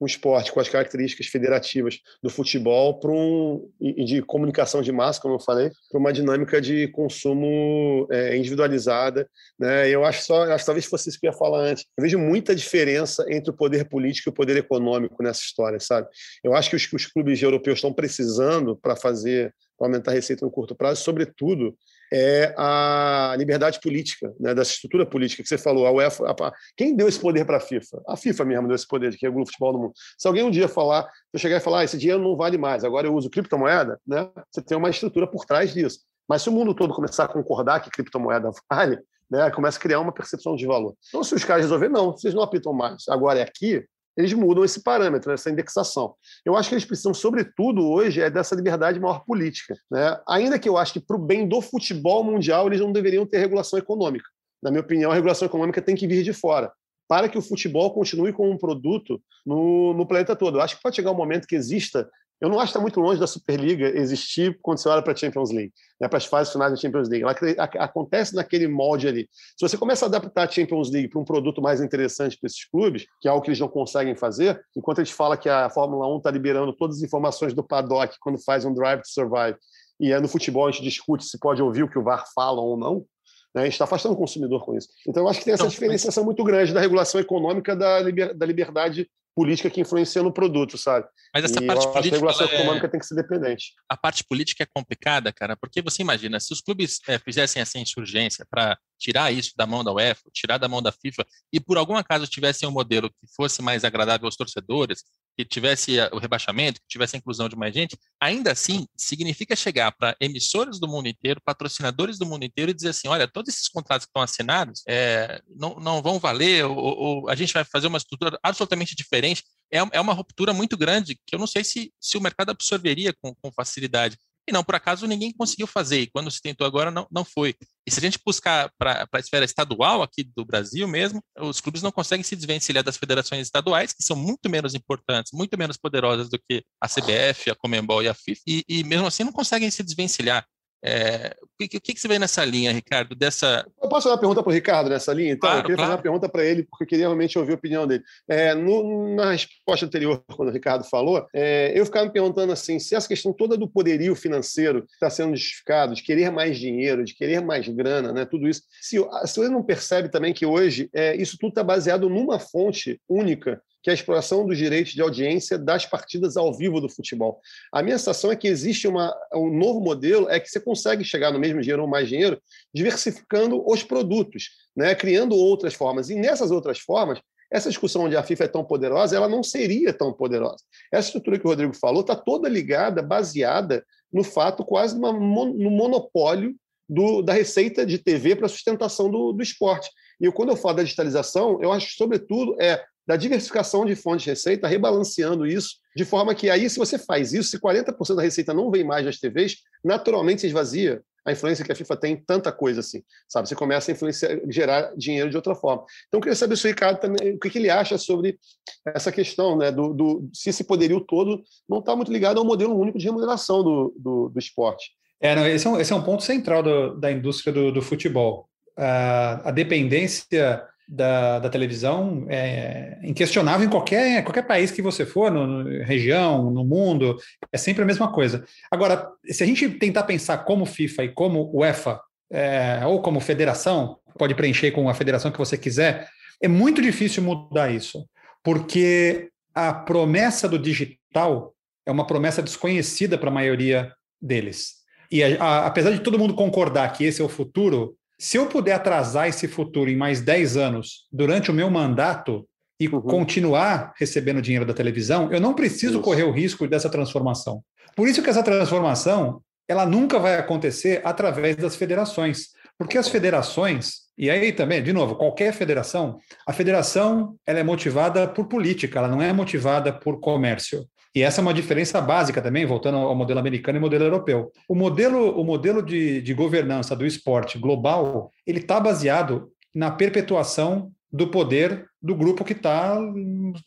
um esporte com as características federativas do futebol para um e de comunicação de massa, como eu falei, para uma dinâmica de consumo é, individualizada, né? Eu acho só, acho talvez fosse isso que eu ia falar antes. Eu vejo muita diferença entre o poder político e o poder econômico nessa história, sabe? Eu acho que os, os clubes europeus estão precisando para fazer para aumentar a receita no curto prazo, sobretudo é a liberdade política, né, dessa estrutura política que você falou. A UEFA, a, quem deu esse poder para a FIFA? A FIFA mesmo deu esse poder de que regula o futebol no mundo. Se alguém um dia falar, eu chegar e falar, ah, esse dinheiro não vale mais, agora eu uso criptomoeda, né, você tem uma estrutura por trás disso. Mas se o mundo todo começar a concordar que criptomoeda vale, né, começa a criar uma percepção de valor. Então, se os caras resolverem, não, vocês não apitam mais, agora é aqui, eles mudam esse parâmetro, essa indexação. Eu acho que eles precisam, sobretudo hoje, é dessa liberdade maior política. Né? Ainda que eu acho que, para o bem do futebol mundial, eles não deveriam ter regulação econômica. Na minha opinião, a regulação econômica tem que vir de fora, para que o futebol continue como um produto no, no planeta todo. Eu acho que pode chegar um momento que exista eu não acho que está muito longe da Superliga existir quando você olha para a Champions League, né, para as fases finais da Champions League. Ela acontece naquele molde ali. Se você começa a adaptar a Champions League para um produto mais interessante para esses clubes, que é algo que eles não conseguem fazer, enquanto a gente fala que a Fórmula 1 está liberando todas as informações do paddock quando faz um Drive to Survive, e é no futebol a gente discute se pode ouvir o que o VAR fala ou não, né, a gente está afastando o consumidor com isso. Então, eu acho que tem essa então, diferenciação muito grande da regulação econômica da, liber, da liberdade política que influencia no produto, sabe? Mas essa e parte política. A regulação é... econômica tem que ser dependente. A parte política é complicada, cara, porque você imagina, se os clubes é, fizessem essa insurgência para tirar isso da mão da UEFA, tirar da mão da FIFA, e por algum acaso tivessem um modelo que fosse mais agradável aos torcedores, que tivesse o rebaixamento, que tivesse a inclusão de mais gente, ainda assim significa chegar para emissores do mundo inteiro, patrocinadores do mundo inteiro e dizer assim, olha, todos esses contratos que estão assinados é, não, não vão valer, ou, ou, a gente vai fazer uma estrutura absolutamente diferente. É, é uma ruptura muito grande que eu não sei se, se o mercado absorveria com, com facilidade. E não, por acaso, ninguém conseguiu fazer. E quando se tentou agora, não, não foi. E se a gente buscar para a esfera estadual aqui do Brasil mesmo, os clubes não conseguem se desvencilhar das federações estaduais, que são muito menos importantes, muito menos poderosas do que a CBF, a Comembol e a FIFA, e, e mesmo assim não conseguem se desvencilhar. É, o, que, o, que, você vê nessa linha, Ricardo? Dessa... Eu posso fazer uma pergunta para o Ricardo nessa linha? Então, claro, eu queria claro. fazer uma pergunta para ele, porque eu queria realmente ouvir a opinião dele. É, no, na resposta anterior, quando o Ricardo falou, é, eu ficava me perguntando assim: se essa questão toda do poderio financeiro está sendo justificado, de querer mais dinheiro, de querer mais grana, né, tudo isso, se, se você não percebe também que hoje é, isso tudo está baseado numa fonte única que é a exploração dos direitos de audiência das partidas ao vivo do futebol. A minha sensação é que existe uma, um novo modelo, é que você consegue chegar no mesmo dinheiro ou mais dinheiro, diversificando os produtos, né? criando outras formas. E nessas outras formas, essa discussão onde a FIFA é tão poderosa, ela não seria tão poderosa. Essa estrutura que o Rodrigo falou está toda ligada, baseada no fato quase no monopólio do, da receita de TV para a sustentação do, do esporte. E quando eu falo da digitalização, eu acho sobretudo, é da diversificação de fontes de receita, rebalanceando isso, de forma que aí, se você faz isso, se 40% da receita não vem mais das TVs, naturalmente se esvazia a influência que a FIFA tem tanta coisa assim, sabe? Você começa a influenciar, gerar dinheiro de outra forma. Então, eu queria saber se o Ricardo também, o que, que ele acha sobre essa questão, né? Do, do se esse poderio todo não está muito ligado ao modelo único de remuneração do, do, do esporte. É, não, esse, é um, esse é um ponto central do, da indústria do, do futebol. a dependência da, da, televisão é inquestionável em qualquer, qualquer país que você for, no, região, no mundo, é sempre a mesma coisa. Agora, se a gente tentar pensar como FIFA e como UEFA, é, ou como federação, pode preencher com a federação que você quiser, é muito difícil mudar isso, porque a promessa do digital é uma promessa desconhecida para a maioria deles. E a, a, apesar de todo mundo concordar que esse é o futuro, se eu puder atrasar esse futuro em mais 10 anos durante o meu mandato e uhum. continuar recebendo dinheiro da televisão, eu não preciso isso. correr o risco dessa transformação. Por isso que essa transformação ela nunca vai acontecer através das federações, porque as federações e aí também, de novo, qualquer federação, a federação ela é motivada por política, ela não é motivada por comércio. E essa é uma diferença básica também, voltando ao modelo americano e modelo europeu. O modelo, o modelo de, de governança do esporte global, ele está baseado na perpetuação do poder do grupo que está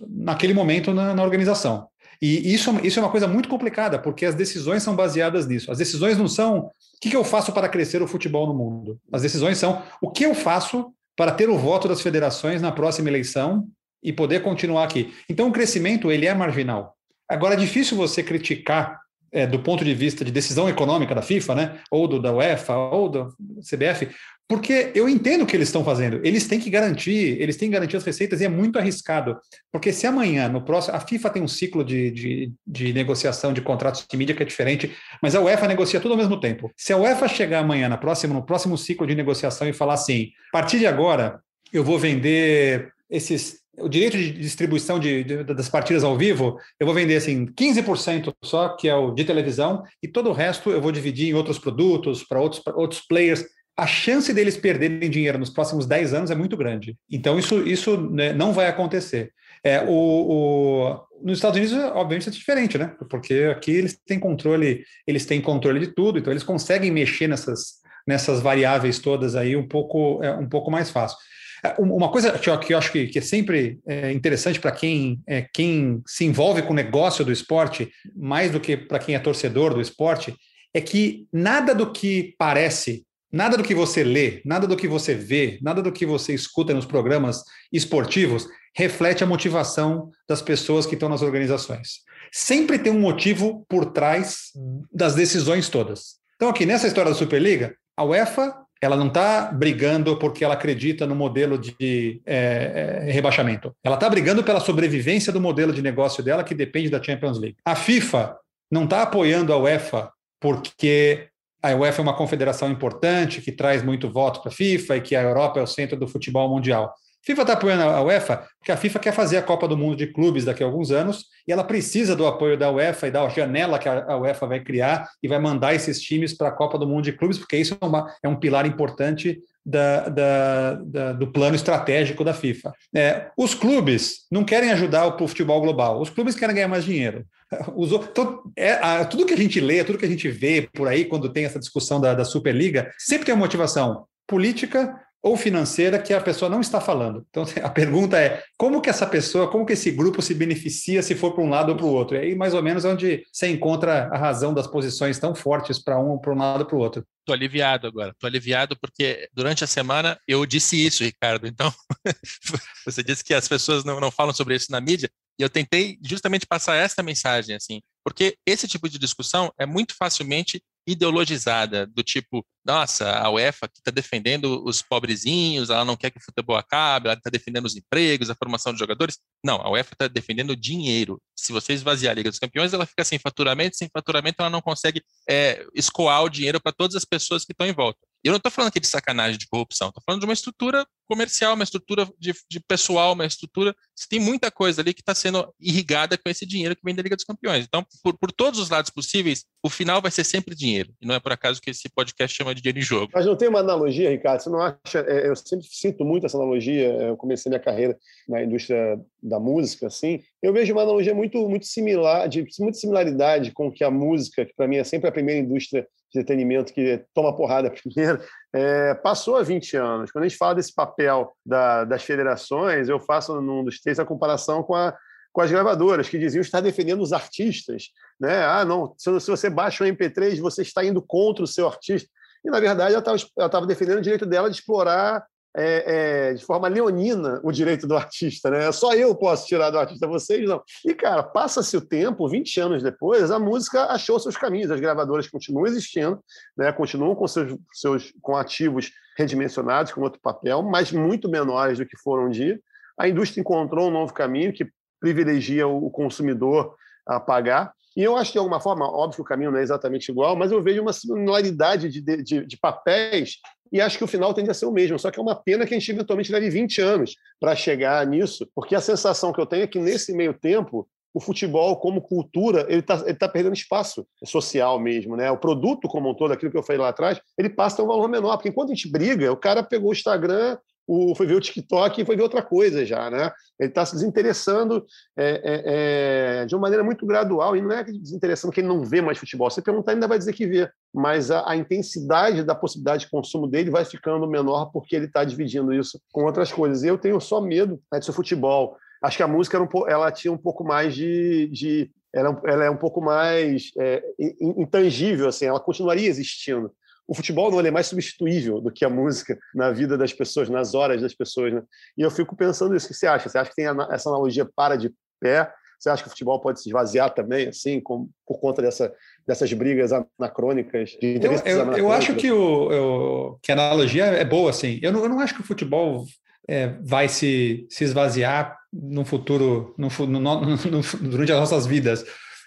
naquele momento na, na, organização. E isso, isso é uma coisa muito complicada, porque as decisões são baseadas nisso. As decisões não são o que, que eu faço para crescer o futebol no mundo. As decisões são o que eu faço para ter o voto das federações na próxima eleição e poder continuar aqui. Então, o crescimento ele é marginal. Agora, é difícil você criticar é, do ponto de vista de decisão econômica da FIFA, né, ou do, da UEFA, ou do CBF, porque eu entendo o que eles estão fazendo. Eles têm que garantir, eles têm que garantir as receitas e é muito arriscado. Porque se amanhã, no próximo. A FIFA tem um ciclo de, de, de negociação de contratos de mídia que é diferente, mas a UEFA negocia tudo ao mesmo tempo. Se a UEFA chegar amanhã, na próxima, no próximo ciclo de negociação, e falar assim: a partir de agora, eu vou vender esses o direito de distribuição de, de, das partidas ao vivo, eu vou vender assim 15% só, que é o de televisão, e todo o resto eu vou dividir em outros produtos, para outros, outros players. A chance deles perderem dinheiro nos próximos 10 anos é muito grande. Então, isso, isso né, não vai acontecer. É, o, o, nos Estados Unidos, obviamente, é diferente, né? Porque aqui eles têm controle, eles têm controle de tudo, então eles conseguem mexer nessas, nessas variáveis todas aí um pouco, é, um pouco mais fácil. É, uma coisa que eu, acho que, é sempre é, interessante para quem, é, quem se envolve com o negócio do esporte, mais do que para quem é torcedor do esporte, é que nada do que parece, nada do que você lê, nada do que você vê, nada do que você escuta nos programas esportivos reflete a motivação das pessoas que estão nas organizações. Sempre tem um motivo por trás das decisões todas. Então, aqui nessa história da Superliga, a UEFA ela não está brigando porque ela acredita no modelo de é, é, rebaixamento. Ela está brigando pela sobrevivência do modelo de negócio dela, que depende da Champions League. A FIFA não está apoiando a UEFA porque a UEFA é uma confederação importante que traz muito voto para a FIFA e que a Europa é o centro do futebol mundial. FIFA está apoiando a UEFA porque a FIFA quer fazer a Copa do Mundo de Clubes daqui a alguns anos e ela precisa do apoio da UEFA e da janela que a UEFA vai criar e vai mandar esses times para a Copa do Mundo de Clubes, porque isso é, uma, é um pilar importante da, da, da, do plano estratégico da FIFA. É, os clubes não querem ajudar o futebol global, os clubes querem ganhar mais dinheiro. Os, então, é, a, tudo que a gente lê, tudo que a gente vê por aí quando tem essa discussão da, da Superliga, sempre tem uma motivação política ou financeira que a pessoa não está falando. Então a pergunta é como que essa pessoa, como que esse grupo se beneficia se for para um lado ou para o outro? E aí mais ou menos é onde você encontra a razão das posições tão fortes para um para um lado ou para o outro. Estou aliviado agora. Estou aliviado porque durante a semana eu disse isso, Ricardo. Então você disse que as pessoas não, não falam sobre isso na mídia. E eu tentei justamente passar essa mensagem, assim, porque esse tipo de discussão é muito facilmente ideologizada, do tipo, nossa, a UEFA que está defendendo os pobrezinhos, ela não quer que o futebol acabe, ela está defendendo os empregos, a formação de jogadores. Não, a UEFA está defendendo o dinheiro. Se você esvaziar a Liga dos Campeões, ela fica sem faturamento, sem faturamento ela não consegue é, escoar o dinheiro para todas as pessoas que estão em volta. Eu não estou falando aqui de sacanagem, de corrupção, estou falando de uma estrutura comercial, uma estrutura de, de pessoal, uma estrutura. Você tem muita coisa ali que está sendo irrigada com esse dinheiro que vem da Liga dos Campeões. Então, por, por todos os lados possíveis, o final vai ser sempre dinheiro. E não é por acaso que esse podcast chama de dinheiro em jogo. Mas não tem uma analogia, Ricardo? Você não acha? É, eu sempre sinto muito essa analogia. Eu comecei minha carreira na indústria da música, assim. Eu vejo uma analogia muito, muito similar, de muita similaridade com que a música, que para mim é sempre a primeira indústria entretenimento que toma porrada primeiro, é, passou há 20 anos. Quando a gente fala desse papel da, das federações, eu faço num dos textos a comparação com, a, com as gravadoras, que diziam estar defendendo os artistas. Né? Ah, não, se, você baixa um MP3, você está indo contra o seu artista. E, na verdade, ela estava defendendo o direito dela de explorar é, é, de forma leonina o direito do artista, né? Só eu posso tirar do artista, vocês não. E, cara, passa-se o tempo, 20 anos depois, a música achou seus caminhos, as gravadoras continuam existindo, né? continuam com seus, seus com ativos redimensionados, com outro papel, mas muito menores do que foram um dia. A indústria encontrou um novo caminho que privilegia o consumidor a pagar. E eu acho que, de alguma forma, óbvio que o caminho não é exatamente igual, mas eu vejo uma similaridade de, de, de papéis e acho que o final tende a ser o mesmo. Só que é uma pena que a gente eventualmente leve 20 anos para chegar nisso, porque a sensação que eu tenho é que nesse meio tempo o futebol como cultura ele está ele tá perdendo espaço social mesmo, né? O produto como um todo, aquilo que eu falei lá atrás, ele passa a um valor menor, porque enquanto a gente briga, o cara pegou o Instagram, o, foi ver o TikTok e foi ver outra coisa já, né? Ele está se desinteressando é, é, é, de uma maneira muito gradual, e não é desinteressando que ele não vê mais futebol. Você perguntar, ainda vai dizer que vê, mas a, a intensidade da possibilidade de consumo dele vai ficando menor porque ele está dividindo isso com outras coisas. Eu tenho só medo né, de futebol. Acho que a música um, ela tinha um pouco mais de, de ela, ela, é um pouco mais é, intangível, assim, ela continuaria existindo o futebol não é mais substituível do que a música na vida das pessoas, nas horas das pessoas. Né? E eu fico pensando isso. O que você acha? Você acha que tem essa analogia para de pé? Você acha que o futebol pode se esvaziar também, assim, com, por conta dessa, dessas brigas anacrônicas? De eu, eu, eu acho que, o, eu, que a analogia é boa, assim. Eu não, eu não acho que o futebol é, vai se, se esvaziar no futuro, no, no, no, durante as nossas vidas.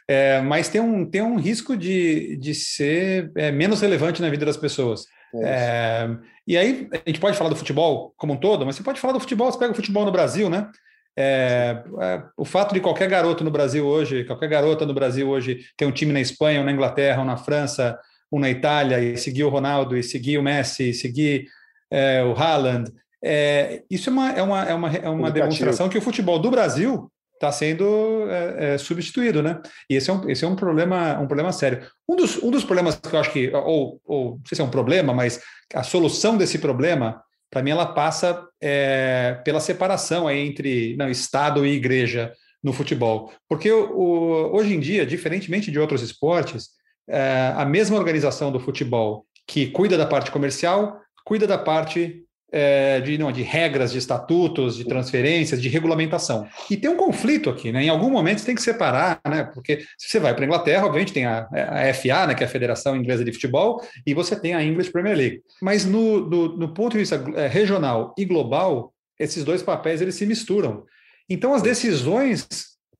É, mas tem um, tem um risco de, de ser é, menos relevante na vida das pessoas. É, é e aí, a gente pode falar do futebol como um todo, mas você pode falar do futebol, você pega o futebol no Brasil, né? É, é, o fato de qualquer garoto no Brasil hoje, qualquer garota no Brasil hoje ter um time na Espanha, ou na Inglaterra, ou na França, ou na Itália, e seguir o Ronaldo, e seguir o Messi, e seguir é, o Haaland, é, isso é uma, é uma, é uma, é uma demonstração que o futebol do Brasil está sendo é, é, substituído, né? E esse é um, esse é um problema um problema sério. Um dos, um dos problemas que eu acho que ou, ou não sei se é um problema, mas a solução desse problema para mim ela passa é, pela separação entre não, Estado e Igreja no futebol, porque o, hoje em dia, diferentemente de outros esportes, é, a mesma organização do futebol que cuida da parte comercial cuida da parte é, de, não, de regras, de estatutos, de transferências, de regulamentação. E tem um conflito aqui, né? Em algum momento você tem que separar, né? Porque se você vai para a Inglaterra, obviamente tem a, a, FA, né, que é a Federação Inglesa de Futebol, e você tem a English Premier League. Mas no, no, no ponto de vista é, regional e global, esses dois papéis eles se misturam. Então as decisões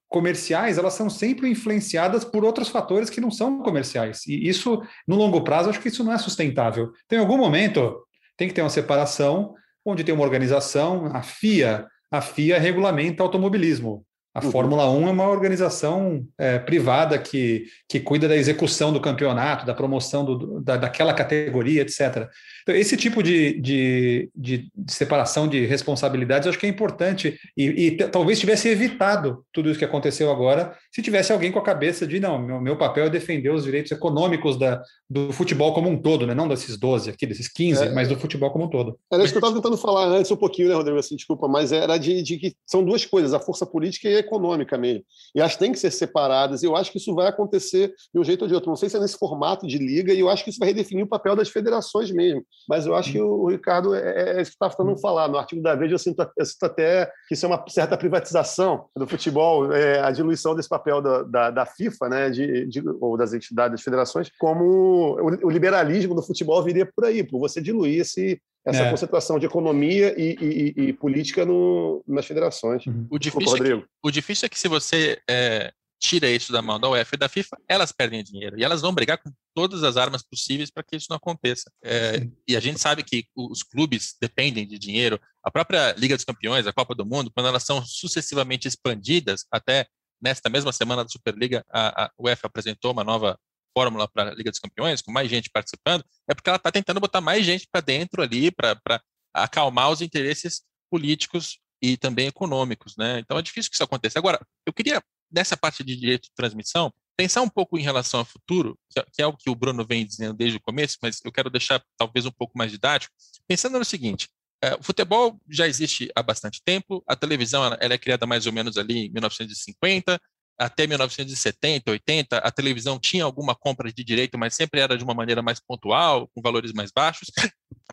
comerciais elas são sempre influenciadas por outros fatores que não são comerciais. E isso, no longo prazo, acho que isso não é sustentável. Então, em algum momento, tem que ter uma separação onde tem uma organização, a FIA, a FIA regulamenta automobilismo. A uhum. Fórmula 1 é uma organização é, privada que, que cuida da execução do campeonato, da promoção do, da, daquela categoria, etc. Então, esse tipo de, de, de, separação de responsabilidades eu acho que é importante e, e talvez tivesse evitado tudo isso que aconteceu agora se tivesse alguém com a cabeça de não, meu, meu papel é defender os direitos econômicos da, do futebol como um todo, né? não desses 12 aqui, desses 15, é, mas do futebol como um todo. Era isso que eu estava tentando falar antes um pouquinho, né, Rodrigo? Assim, desculpa, mas era de, de que são duas coisas, a força política e a econômica mesmo. E elas têm que ser separadas. E eu acho que isso vai acontecer de um jeito ou de outro. Não sei se é nesse formato de liga, e eu acho que isso vai redefinir o papel das federações mesmo. Mas eu acho que o, Ricardo é, é isso que está falando falar. No artigo da Veja, eu sinto, eu sinto, até que isso é uma certa privatização do futebol, é, a diluição desse papel da, da, da FIFA, né, de, de, ou das entidades, das federações, como o, o liberalismo do futebol viria por aí, por você diluir esse, essa é. concentração de economia e, e, e política no, nas federações. Uhum. O, difícil Desculpa, é que, o difícil é que se você é, tira isso da mão da UEFA e da FIFA, elas perdem dinheiro. E elas vão brigar com todas as armas possíveis para que isso não aconteça. É, e a gente sabe que os clubes dependem de dinheiro. A própria Liga dos Campeões, a Copa do Mundo, quando elas são sucessivamente expandidas, até nesta mesma semana da Superliga, a, a UEFA apresentou uma nova fórmula para a Liga dos Campeões, com mais gente participando, é porque ela está tentando botar mais gente para dentro ali, para acalmar os interesses políticos e também econômicos, né? Então é difícil que isso aconteça. Agora, eu queria, nessa parte de direito de transmissão, pensar um pouco em relação ao futuro, que é o que o Bruno vem dizendo desde o começo, mas eu quero deixar talvez um pouco mais didático, pensando no seguinte, é, o futebol já existe há bastante tempo, a televisão ela é criada mais ou menos ali em 1950, até 1970, 80, a televisão tinha alguma compra de direito, mas sempre era de uma maneira mais pontual, com valores mais baixos.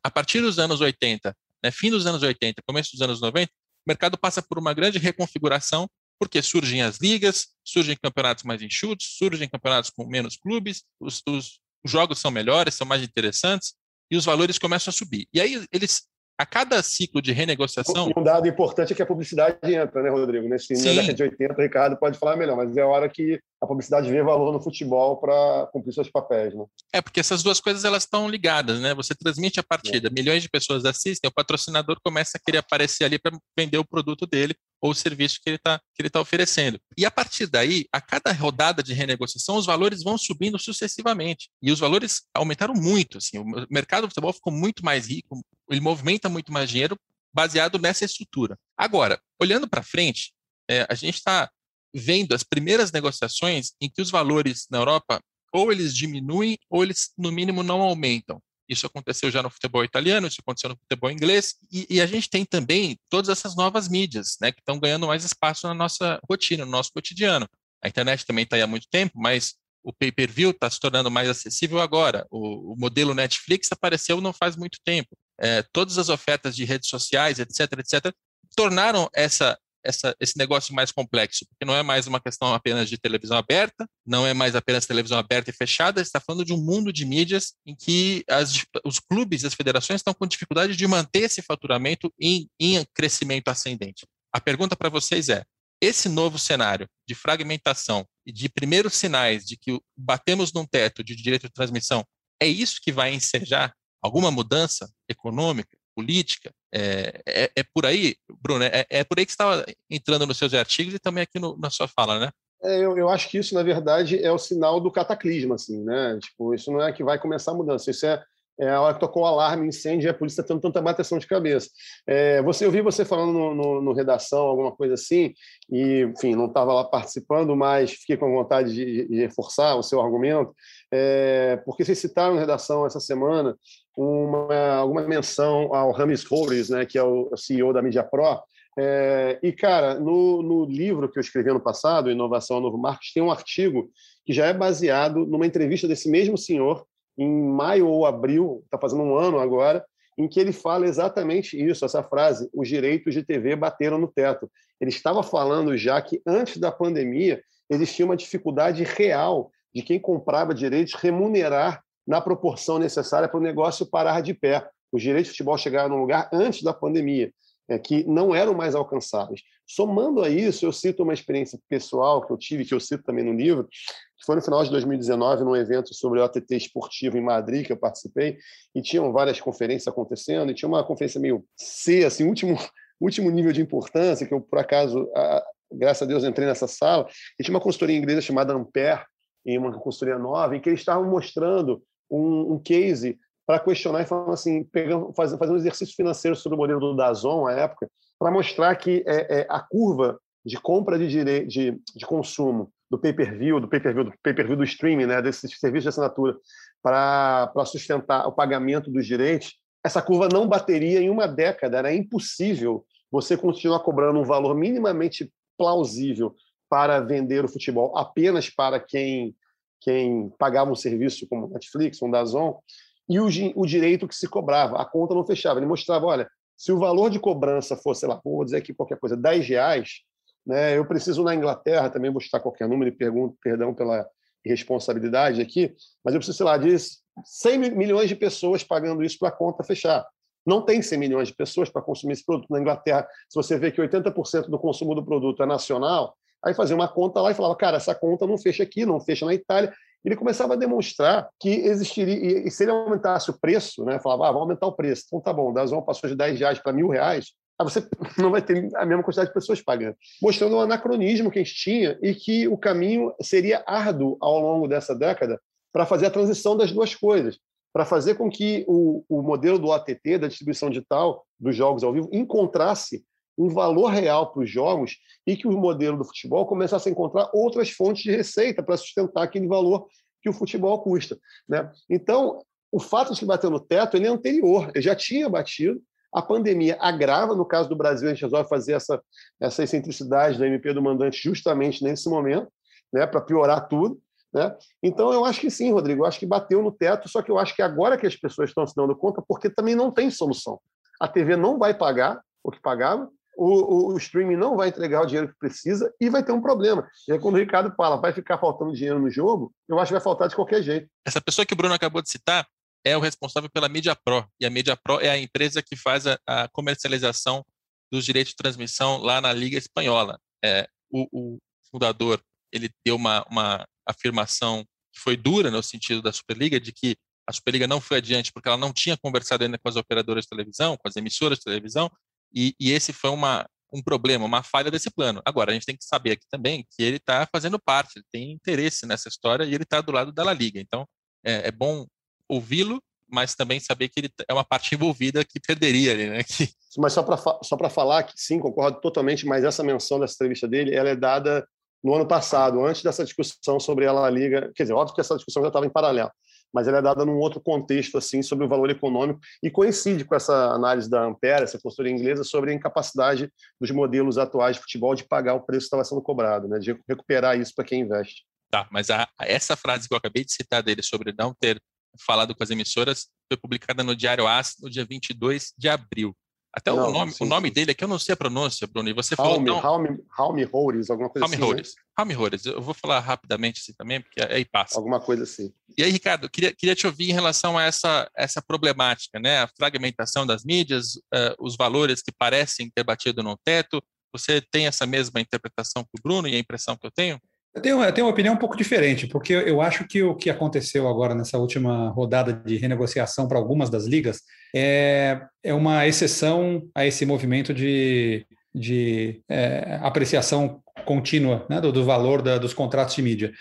A partir dos anos 80, né, fim dos anos 80, começo dos anos 90, o mercado passa por uma grande reconfiguração, porque surgem as ligas, surgem campeonatos mais enxutos, surgem campeonatos com menos clubes, os, os jogos são melhores, são mais interessantes, e os valores começam a subir. E aí eles a cada ciclo de renegociação. Um dado importante é que a publicidade entra, né, Rodrigo? Nesse na década de 80, o Ricardo pode falar melhor, mas é a hora que a publicidade vê valor no futebol para cumprir seus papéis, né? É, porque essas duas coisas elas estão ligadas, né? Você transmite a partida, é. milhões de pessoas assistem, o patrocinador começa a querer aparecer ali para vender o produto dele ou o serviço que ele está que ele tá oferecendo. E a partir daí, a cada rodada de renegociação, os valores vão subindo sucessivamente. E os valores aumentaram muito, assim, o mercado do futebol ficou muito mais rico, ele movimenta muito mais dinheiro baseado nessa estrutura. Agora, olhando para frente, é, a gente está vendo as primeiras negociações em que os valores na Europa ou eles diminuem ou eles, no mínimo, não aumentam. Isso aconteceu já no futebol italiano, isso aconteceu no futebol inglês, e, e, a gente tem também todas essas novas mídias, né, que estão ganhando mais espaço na nossa rotina, no nosso cotidiano. A internet também está aí há muito tempo, mas o pay-per-view está se tornando mais acessível agora. O, o, modelo Netflix apareceu não faz muito tempo. É, todas as ofertas de redes sociais, etc., etc., tornaram essa essa, esse negócio mais complexo, porque não é mais uma questão apenas de televisão aberta, não é mais apenas televisão aberta e fechada, está falando de um mundo de mídias em que as, os clubes e as federações estão com dificuldade de manter esse faturamento em, em crescimento ascendente. A pergunta para vocês é: esse novo cenário de fragmentação e de primeiros sinais de que batemos num teto de direito de transmissão, é isso que vai ensejar alguma mudança econômica, política, é, é, é, por aí, Bruno, é, é por aí que você estava entrando nos seus artigos e também aqui no, na sua fala, né? É, eu, eu, acho que isso, na verdade, é o sinal do cataclisma, assim, né? Tipo, isso não é que vai começar a mudança, isso é, é a hora que tocou o alarme, incêndio, e a polícia está tendo tanta bateção de cabeça. É, você, eu vi você falando no, no, no, redação, alguma coisa assim, e, enfim, não estava lá participando, mas fiquei com vontade de, de reforçar o seu argumento, é, porque vocês citaram na redação essa semana uma, alguma menção ao Ramis Robles, né, que é o CEO da Media Pro. É, e, cara, no, no, livro que eu escrevi ano passado, Inovação ao Novo Marketing, tem um artigo que já é baseado numa entrevista desse mesmo senhor, em maio ou abril, está fazendo um ano agora, em que ele fala exatamente isso, essa frase: os direitos de TV bateram no teto. Ele estava falando já que antes da pandemia existia uma dificuldade real de quem comprava direitos remunerar na proporção necessária para o negócio parar de pé. Os direitos de futebol chegaram num lugar antes da pandemia, é, que não eram mais alcançáveis. Somando a isso, eu cito uma experiência pessoal que eu tive, que eu cito também no livro, que foi no final de 2019, num evento sobre OTT esportivo em Madrid, que eu participei, e tinham várias conferências acontecendo, e tinha uma conferência meio C, assim, último, último nível de importância, que eu, por acaso, a, graças a Deus, entrei nessa sala, e tinha uma consultoria inglesa chamada Ampere, em uma consultoria nova, em que eles estavam mostrando um, um case para questionar e falando assim, pegando, fazendo, fazendo um exercício financeiro sobre o modelo do Dazon à época, para mostrar que é, é, a curva de compra de, dire... de, de consumo do pay-per-view, do pay-per-view, do pay-per-view do streaming, né, desse serviço de assinatura, para sustentar o pagamento dos direitos, essa curva não bateria em uma década. Era impossível você continuar cobrando um valor minimamente plausível para vender o futebol apenas para quem quem pagava um serviço como Netflix, um Dazon, e o, o direito que se cobrava. A conta não fechava. Ele mostrava, olha, se o valor de cobrança fosse, sei lá, vou dizer aqui qualquer coisa, 10 reais, né, eu preciso na Inglaterra, também vou citar qualquer número e pergunto, perdão pela responsabilidade aqui, mas eu preciso, sei lá, de 100 milhões de pessoas pagando isso para a conta fechar. Não tem 100 milhões de pessoas para consumir esse produto. Na Inglaterra, se você vê que 80% do consumo do produto é nacional, aí fazia uma conta lá e falava, cara, essa conta não fecha aqui, não fecha na Itália. Ele começava a demonstrar que existiria, e se ele aumentasse o preço, né, falava, ah, vamos aumentar o preço. Então tá bom, o Dazon passou de 10 reais para mil reais, aí você não vai ter a mesma quantidade de pessoas pagando. Mostrando o anacronismo que a gente tinha e que o caminho seria árduo ao longo dessa década para fazer a transição das duas coisas para fazer com que o, o modelo do OTT, da distribuição digital dos jogos ao vivo, encontrasse um valor real para os jogos e que o modelo do futebol começasse a encontrar outras fontes de receita para sustentar aquele valor que o futebol custa. Né? Então, o fato de bater no teto ele é anterior, ele já tinha batido, a pandemia agrava, no caso do Brasil, a gente resolve fazer essa, essa excentricidade da MP do mandante justamente nesse momento, né, para piorar tudo. Né? Então, eu acho que sim, Rodrigo, eu acho que bateu no teto, só que eu acho que agora que as pessoas estão se dando conta, porque também não tem solução. A TV não vai pagar o que pagava, o, o, o, streaming não vai entregar o dinheiro que precisa e vai ter um problema. E aí, quando o Ricardo fala, vai ficar faltando dinheiro no jogo, eu acho que vai faltar de qualquer jeito. Essa pessoa que o Bruno acabou de citar é o responsável pela Media Pro, e a Media Pro é a empresa que faz a, a comercialização dos direitos de transmissão lá na Liga Espanhola. É, o, o fundador ele deu uma, uma afirmação que foi dura no sentido da Superliga, de que a Superliga não foi adiante porque ela não tinha conversado ainda com as operadoras de televisão, com as emissoras de televisão, e, e esse foi uma, um problema, uma falha desse plano. Agora, a gente tem que saber aqui também que ele está fazendo parte, ele tem interesse nessa história e ele está do lado da La Liga. Então, é, é bom ouvi-lo, mas também saber que ele é uma parte envolvida que perderia ali, né? Que... Mas só para só falar que sim, concordo totalmente, mas essa menção dessa entrevista dele, ela é dada no ano passado, antes dessa discussão sobre a La Liga. Quer dizer, óbvio que essa discussão já estava em paralelo, mas ela é dada num outro contexto, assim, sobre o valor econômico, e coincide com essa análise da Ampere, essa postura inglesa, sobre a incapacidade dos modelos atuais de futebol de pagar o preço que estava sendo cobrado, né, de recuperar isso para quem investe. Tá, mas a, essa frase que eu acabei de citar dele sobre não ter falado com as emissoras foi publicada no Diário AS no dia 22 de abril. Até não, o nome, sim, o nome sim. dele é que eu não sei a pronúncia, Bruno, e você falou... Raume, não... Raume, Raume Hores, alguma coisa Raume assim. Hores. Né? Raume Hores. Eu vou falar rapidamente assim também, porque aí passa. Alguma coisa assim. E aí, Ricardo, queria, queria te ouvir em relação a essa, essa problemática, né? A fragmentação das mídias, uh, os valores que parecem ter batido no teto. Você tem essa mesma interpretação que o Bruno e a impressão que eu tenho? Eu tenho, eu tenho uma opinião um pouco diferente, porque eu acho que o que aconteceu agora nessa última rodada de renegociação para algumas das ligas é, é uma exceção a esse movimento de, de é, apreciação contínua né, do, do, valor da, dos contratos de mídia.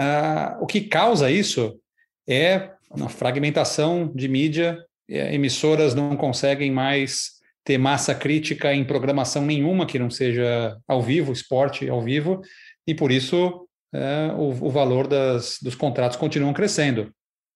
Ah, o que causa isso é uma fragmentação de mídia, é, emissoras não conseguem mais ter massa crítica em programação nenhuma que não seja ao vivo, esporte ao vivo, e por isso é, o, o, valor das, dos contratos continuam crescendo.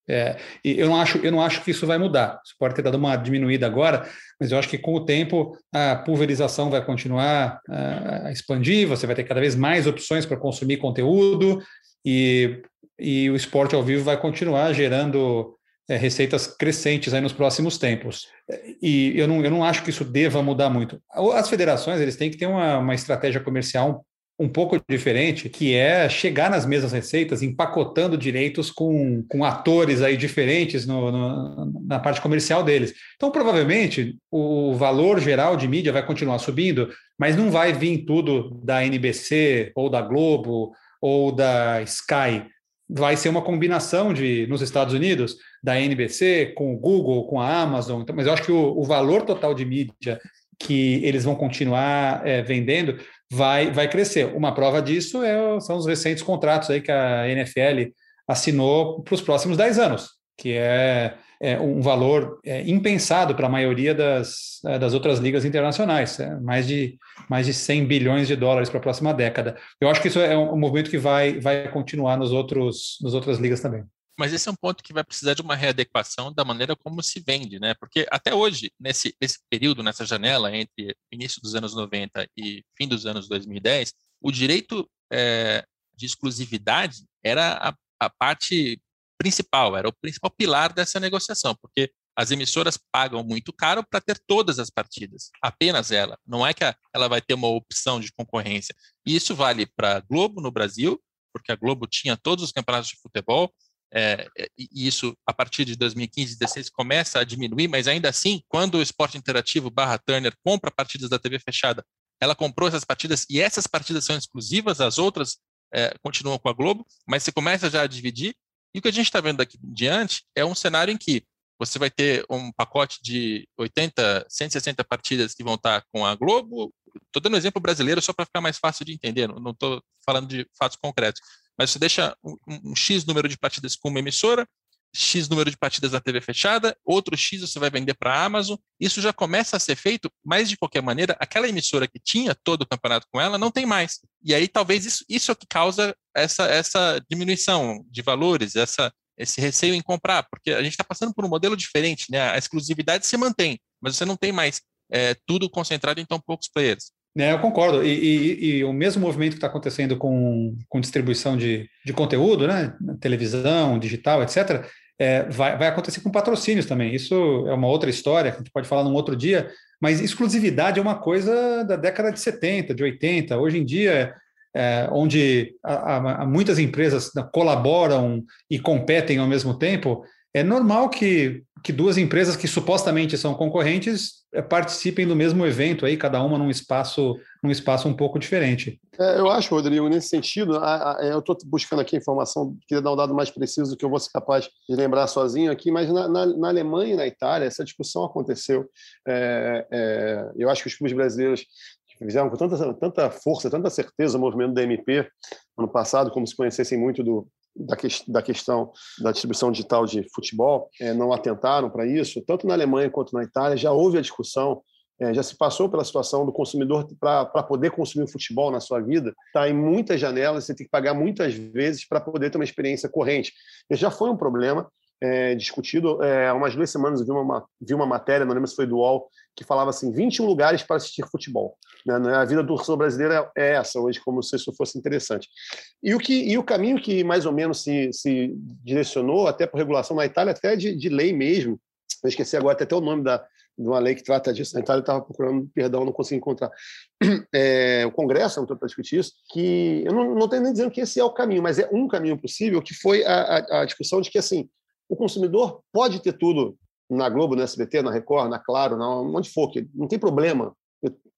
É, e eu não, acho, eu não acho que isso vai mudar. Isso pode ter dado uma diminuída agora, mas eu acho que com o tempo a pulverização vai continuar a, a expandir, você vai ter cada vez mais opções para consumir conteúdo e, e o esporte ao vivo vai continuar gerando é, receitas crescentes aí nos próximos tempos. E eu não, eu não acho que isso deva mudar muito. As federações eles têm que ter uma, uma estratégia comercial um pouco diferente, que é chegar nas mesmas receitas, empacotando direitos com, com atores aí diferentes no, no, na parte comercial deles. Então, provavelmente, o valor geral de mídia vai continuar subindo, mas não vai vir tudo da NBC ou da Globo ou da Sky. Vai ser uma combinação de, nos Estados Unidos, da NBC com o Google, com a Amazon. Então, mas eu acho que o, o valor total de mídia que eles vão continuar é, vendendo vai, vai crescer. Uma prova disso é, são os recentes contratos aí que a NFL assinou para os próximos 10 anos, que é, é um valor é, impensado para a maioria das, é, das outras ligas internacionais, é mais, de, mais de 100 bilhões de dólares para a próxima década. Eu acho que isso é um movimento que vai, vai continuar nos outros, nas outras ligas também. Mas esse é um ponto que vai precisar de uma readequação da maneira como se vende, né? Porque até hoje, nesse, nesse período, nessa janela entre início dos anos 90 e fim dos anos 2010, o direito é, de exclusividade era a, a parte principal, era o principal pilar dessa negociação, porque as emissoras pagam muito caro para ter todas as partidas, apenas ela. Não é que ela vai ter uma opção de concorrência. E isso vale para a Globo no Brasil, porque a Globo tinha todos os campeonatos de futebol, é, e isso a partir de 2015, 2016 começa a diminuir, mas ainda assim, quando o Esporte Interativo barra Turner compra partidas da TV fechada, ela comprou essas partidas e essas partidas são exclusivas, as outras é, continuam com a Globo, mas você começa já a dividir. E o que a gente está vendo daqui em diante é um cenário em que você vai ter um pacote de 80, 160 partidas que vão estar com a Globo. Estou dando um exemplo brasileiro só para ficar mais fácil de entender, não estou falando de fatos concretos mas você deixa um, um, X número de partidas com uma emissora, X número de partidas na TV fechada, outro X você vai vender para a Amazon. Isso já começa a ser feito, mas de qualquer maneira, aquela emissora que tinha todo o campeonato com ela não tem mais. E aí talvez isso, isso é o que causa essa, essa diminuição de valores, essa, esse receio em comprar, porque a gente está passando por um modelo diferente, né? A exclusividade se mantém, mas você não tem mais é, tudo concentrado em tão poucos players. É, eu concordo. E, e, e, o mesmo movimento que está acontecendo com, com distribuição de, de conteúdo, né? televisão, digital, etc., é, vai, vai acontecer com patrocínios também. Isso é uma outra história que a gente pode falar num outro dia, mas exclusividade é uma coisa da década de 70, de 80. Hoje em dia, é, onde muitas empresas colaboram e competem ao mesmo tempo, é normal que, que duas empresas que supostamente são concorrentes é, participem do mesmo evento aí, cada uma num espaço, num espaço um pouco diferente. É, eu acho, Rodrigo, nesse sentido, a, a, eu estou buscando aqui informação, queria dar um dado mais preciso que eu vou ser capaz de lembrar sozinho aqui, mas na, na, na Alemanha e na Itália essa discussão aconteceu. É, é eu acho que os clubes brasileiros fizeram com tanta, tanta força, tanta certeza o movimento da MP ano passado, como se conhecessem muito do, da, que, da questão da distribuição digital de futebol, é, não atentaram para isso, tanto na Alemanha quanto na Itália, já houve a discussão, é, já se passou pela situação do consumidor para poder consumir o futebol na sua vida, está em muitas janelas, você tem que pagar muitas vezes para poder ter uma experiência corrente. E já foi um problema, é, discutido. É, há umas duas semanas eu vi uma, vi uma matéria, não lembro se foi do UOL, que falava assim: 21 lugares para assistir futebol. Né? A vida do torcedor brasileiro é essa hoje, como se isso fosse interessante. E o, que, e o caminho que mais ou menos se, se direcionou, até por regulação na Itália, até de, de lei mesmo, eu esqueci agora até, até o nome da, de uma lei que trata disso. Na Itália estava procurando, perdão, não consegui encontrar. É, o Congresso não para discutir isso, que eu não estou nem dizendo que esse é o caminho, mas é um caminho possível, que foi a, a, a discussão de que assim o consumidor pode ter tudo na Globo, no SBT, na Record, na Claro, na onde for, que não tem problema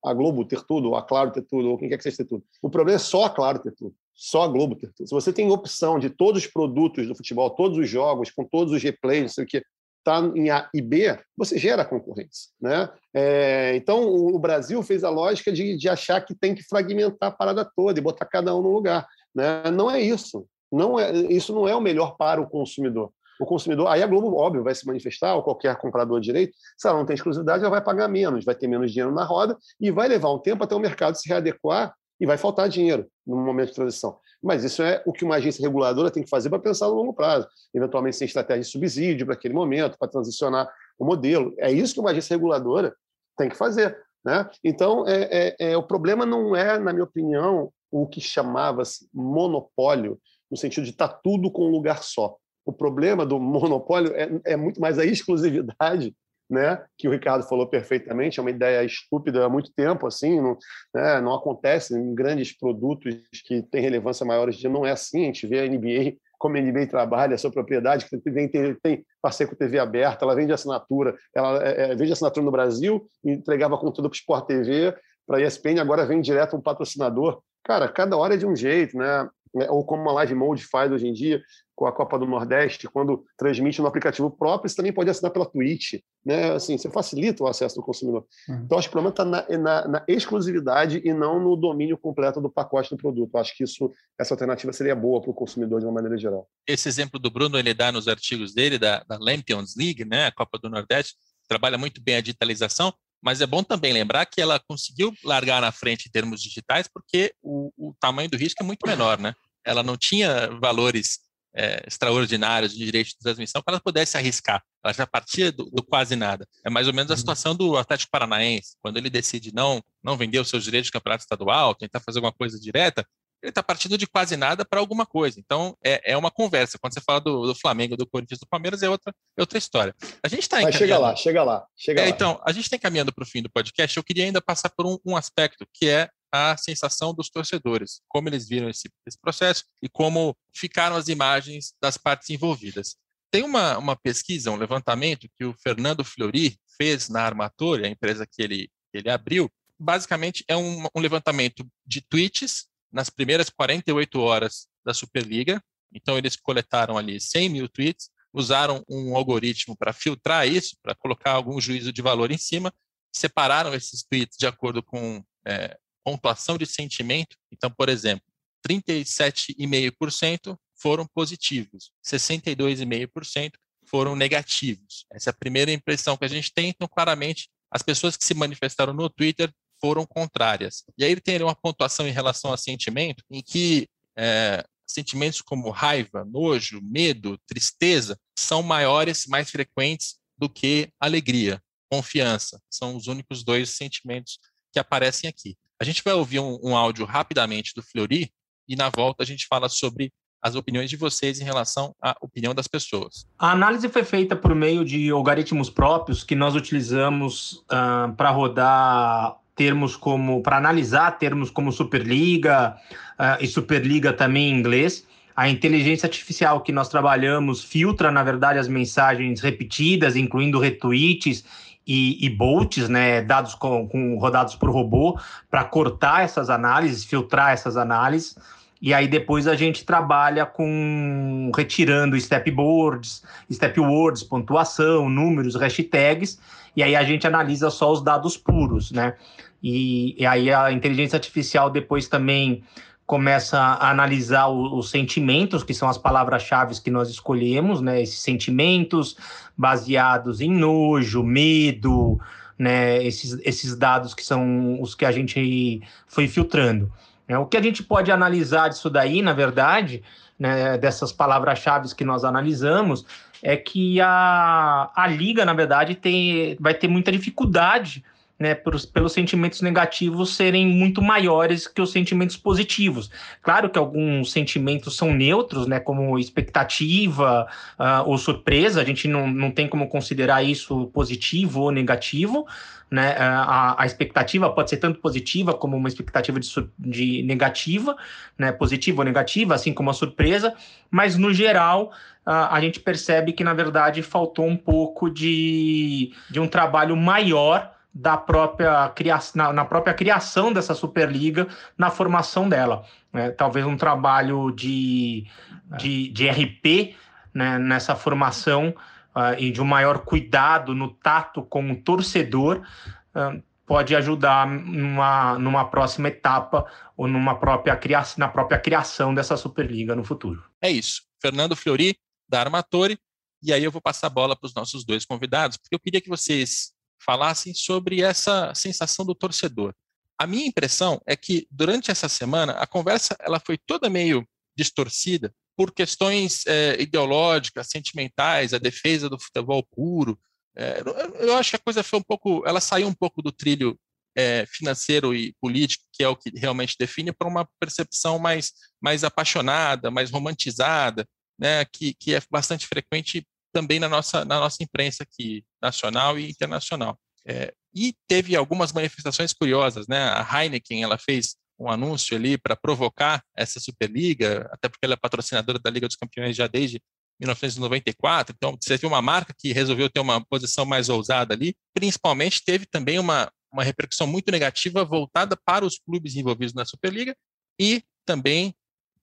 a Globo ter tudo, ou a Claro ter tudo, ou quem quer que seja ter tudo. O problema é só a Claro ter tudo, só a Globo ter tudo. Se você tem opção de todos os produtos do futebol, todos os jogos, com todos os replays, não sei o que, está em A e B, você gera concorrência. Né? É, então, o Brasil fez a lógica de, de achar que tem que fragmentar a parada toda e botar cada um no lugar. Né? Não é isso. Não é, isso não é o melhor para o consumidor o consumidor. Aí a Globo, óbvio, vai se manifestar, ou qualquer comprador de direito, se ela não tem exclusividade, ela vai pagar menos, vai ter menos dinheiro na roda e vai levar um tempo até o mercado se readequar e vai faltar dinheiro no momento de transição. Mas isso é o que uma agência reguladora tem que fazer para pensar no longo prazo, eventualmente sem estratégia de subsídio para aquele momento, para transicionar o modelo. É isso que uma agência reguladora tem que fazer. Né? Então, é, é, é, o problema não é, na minha opinião, o que chamava-se monopólio, no sentido de estar tá tudo com um lugar só o problema do monopólio é, é muito mais a exclusividade né, que o Ricardo falou perfeitamente, é uma ideia estúpida há muito tempo, assim, não, né, não acontece em grandes produtos que têm relevância maior hoje não é assim, a gente vê a NBA, como a NBA trabalha, a sua propriedade, que tem, tem, tem parceiro com TV aberta, ela vende assinatura, ela é, é vende assinatura no Brasil, entregava conteúdo para o Sport TV, para a ESPN, agora vem direto um patrocinador. Cara, cada hora é de um jeito, né? Né, ou como uma Live Mode faz hoje em dia com a Copa do Nordeste, quando transmite no aplicativo próprio, você também pode assinar pela Twitch. Né? Assim, você facilita o acesso do consumidor. Uhum. Então, acho que o problema está na, na, na, exclusividade e não no domínio completo do pacote do produto. Acho que isso, essa alternativa seria boa para o consumidor de uma maneira geral. Esse exemplo do Bruno, ele dá nos artigos dele, da, da Lampions League, né? a Copa do Nordeste, trabalha muito bem a digitalização, mas é bom também lembrar que ela conseguiu largar na frente em termos digitais porque o, o tamanho do risco é muito menor, né? ela não tinha valores é, extraordinários de direito de transmissão para ela pudesse arriscar. Ela já partia do, do, quase nada. É mais ou menos a uhum. situação do Atlético Paranaense, quando ele decide não, não vender os seus direitos de campeonato estadual, tentar fazer alguma coisa direta, ele está partindo de quase nada para alguma coisa. Então, é, é uma conversa. Quando você fala do, do Flamengo, do Corinthians, do Palmeiras, é outra, é outra história. A gente está Mas chega lá, chega lá. Chega é, lá. Então, a gente está encaminhando para o fim do podcast. Eu queria ainda passar por um, um aspecto que é a sensação dos torcedores, como eles viram esse, esse, processo e como ficaram as imagens das partes envolvidas. Tem uma, uma pesquisa, um levantamento que o Fernando Flori fez na Armatória, a empresa que ele, ele abriu. Basicamente, é um, um levantamento de tweets nas primeiras 48 horas da Superliga. Então, eles coletaram ali 100 mil tweets, usaram um algoritmo para filtrar isso, para colocar algum juízo de valor em cima, separaram esses tweets de acordo com é, pontuação de sentimento. Então, por exemplo, 37,5% foram positivos, 62,5% foram negativos. Essa é a primeira impressão que a gente tem. Então, claramente, as pessoas que se manifestaram no Twitter foram contrárias. E aí ele tem uma pontuação em relação a sentimento, em que é, sentimentos como raiva, nojo, medo, tristeza são maiores, mais frequentes do que alegria, confiança. São os únicos dois sentimentos que aparecem aqui. A gente vai ouvir um, um áudio rapidamente do Fleury e na volta a gente fala sobre as opiniões de vocês em relação à opinião das pessoas. A análise foi feita por meio de algoritmos próprios que nós utilizamos uh, para rodar termos como para analisar termos como Superliga uh, e Superliga também em inglês. A inteligência artificial que nós trabalhamos filtra, na verdade, as mensagens repetidas, incluindo retweets e, e bolts, né, dados com, com rodados por robô, para cortar essas análises, filtrar essas análises. E aí depois a gente trabalha com retirando step boards, step words, pontuação, números, hashtags, e aí a gente analisa só os dados puros, né? E, e aí a inteligência artificial depois também começa a analisar o, os sentimentos, que são as palavras-chave que nós escolhemos, né? Esses sentimentos baseados em nojo, medo, né? Esses, esses dados que são os que a gente foi filtrando. É, o que a gente pode analisar disso daí, na verdade, né, dessas palavras-chave que nós analisamos, é que a, a liga, na verdade, tem, vai ter muita dificuldade né, pelos, pelos sentimentos negativos serem muito maiores que os sentimentos positivos. Claro que alguns sentimentos são neutros, né, como expectativa uh, ou surpresa, a gente não, não tem como considerar isso positivo ou negativo. Né, a, a expectativa pode ser tanto positiva como uma expectativa de, de negativa, né, positiva ou negativa, assim como a surpresa, mas no geral a gente percebe que na verdade faltou um pouco de, de um trabalho maior da própria na, na, própria criação dessa Superliga, na formação dela. Né? Talvez um trabalho de, de, de RP né, nessa formação uh, e de um maior cuidado no tato com o torcedor uh, pode ajudar numa, numa próxima etapa ou numa própria criação, na própria criação dessa Superliga no futuro. É isso. Fernando Flori, da Armatore, e aí eu vou passar a bola para os nossos dois convidados, porque eu queria que vocês falassem sobre essa sensação do torcedor. A minha impressão é que durante essa semana a conversa ela foi toda meio distorcida por questões é, ideológicas, sentimentais, a defesa do futebol puro. É, eu acho que a coisa foi um pouco, ela saiu um pouco do trilho é, financeiro e político, que é o que realmente define, para uma percepção mais, mais apaixonada, mais romantizada, né, que, que é bastante frequente também na nossa, na nossa imprensa aqui, nacional e internacional. É, e teve algumas manifestações curiosas, né? A Heineken, ela fez um anúncio ali para provocar essa Superliga, até porque ela é patrocinadora da Liga dos Campeões já desde 1994, então você viu uma marca que resolveu ter uma posição mais ousada ali, principalmente teve também uma, uma repercussão muito negativa voltada para os clubes envolvidos na Superliga e também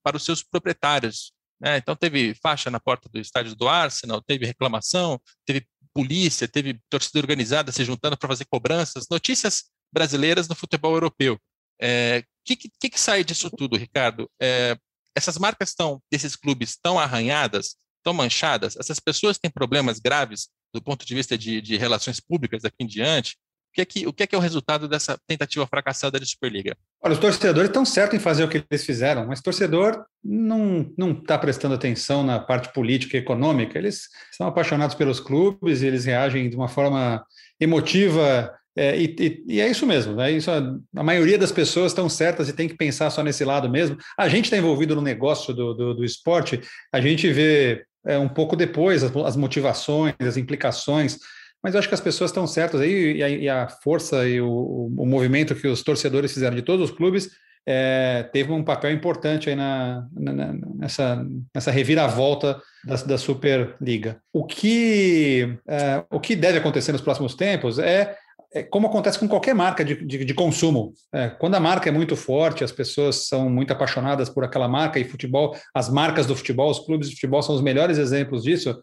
para os seus proprietários, né? Então, teve faixa na porta do estádio do Arsenal, teve reclamação, teve polícia, teve torcida organizada se juntando para fazer cobranças. Notícias brasileiras no futebol europeu. O é, que, que, que, sai disso tudo, Ricardo? É, essas marcas desses clubes, estão arranhadas, estão manchadas? Essas pessoas têm problemas graves do ponto de vista de, de relações públicas daqui em diante? O que, é que, o que é que é o resultado dessa tentativa fracassada de Superliga? Olha, os torcedores estão certos em fazer o que eles fizeram, mas o torcedor não está prestando atenção na parte política e econômica. Eles são apaixonados pelos clubes e eles reagem de uma forma emotiva é, e, e, e, é isso mesmo, né? isso, a, a, maioria das pessoas estão certas e tem que pensar só nesse lado mesmo. A gente está envolvido no negócio do, do, do, esporte, a gente vê é, um pouco depois as, as motivações, as implicações mas eu acho que as pessoas estão certas aí, e a, e a força e o, o, movimento que os torcedores fizeram de todos os clubes é, teve um papel importante aí na, na, nessa, nessa reviravolta da, da Superliga. O que, é, o que deve acontecer nos próximos tempos é é como acontece com qualquer marca de, de, de consumo. É, quando a marca é muito forte, as pessoas são muito apaixonadas por aquela marca e futebol, as marcas do futebol, os clubes de futebol são os melhores exemplos disso,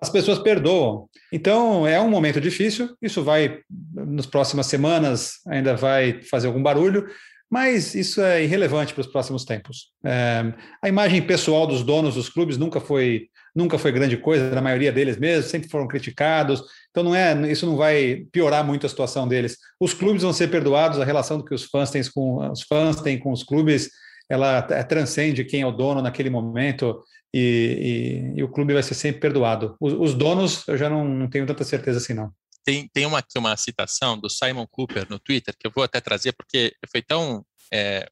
as pessoas perdoam. Então, é um momento difícil, isso vai, nas próximas semanas, ainda vai fazer algum barulho, mas isso é irrelevante para os próximos tempos. É, a imagem pessoal dos donos dos clubes nunca foi nunca foi grande coisa, na maioria deles mesmo, sempre foram criticados. Então não é, isso não vai piorar muito a situação deles. Os clubes vão ser perdoados, a relação que os fãs têm com os fãs têm com os clubes, ela transcende quem é o dono naquele momento e, e, e o clube vai ser sempre perdoado. Os, os donos eu já não, não, tenho tanta certeza assim não. Tem, tem uma, uma citação do Simon Cooper no Twitter que eu vou até trazer porque foi tão é,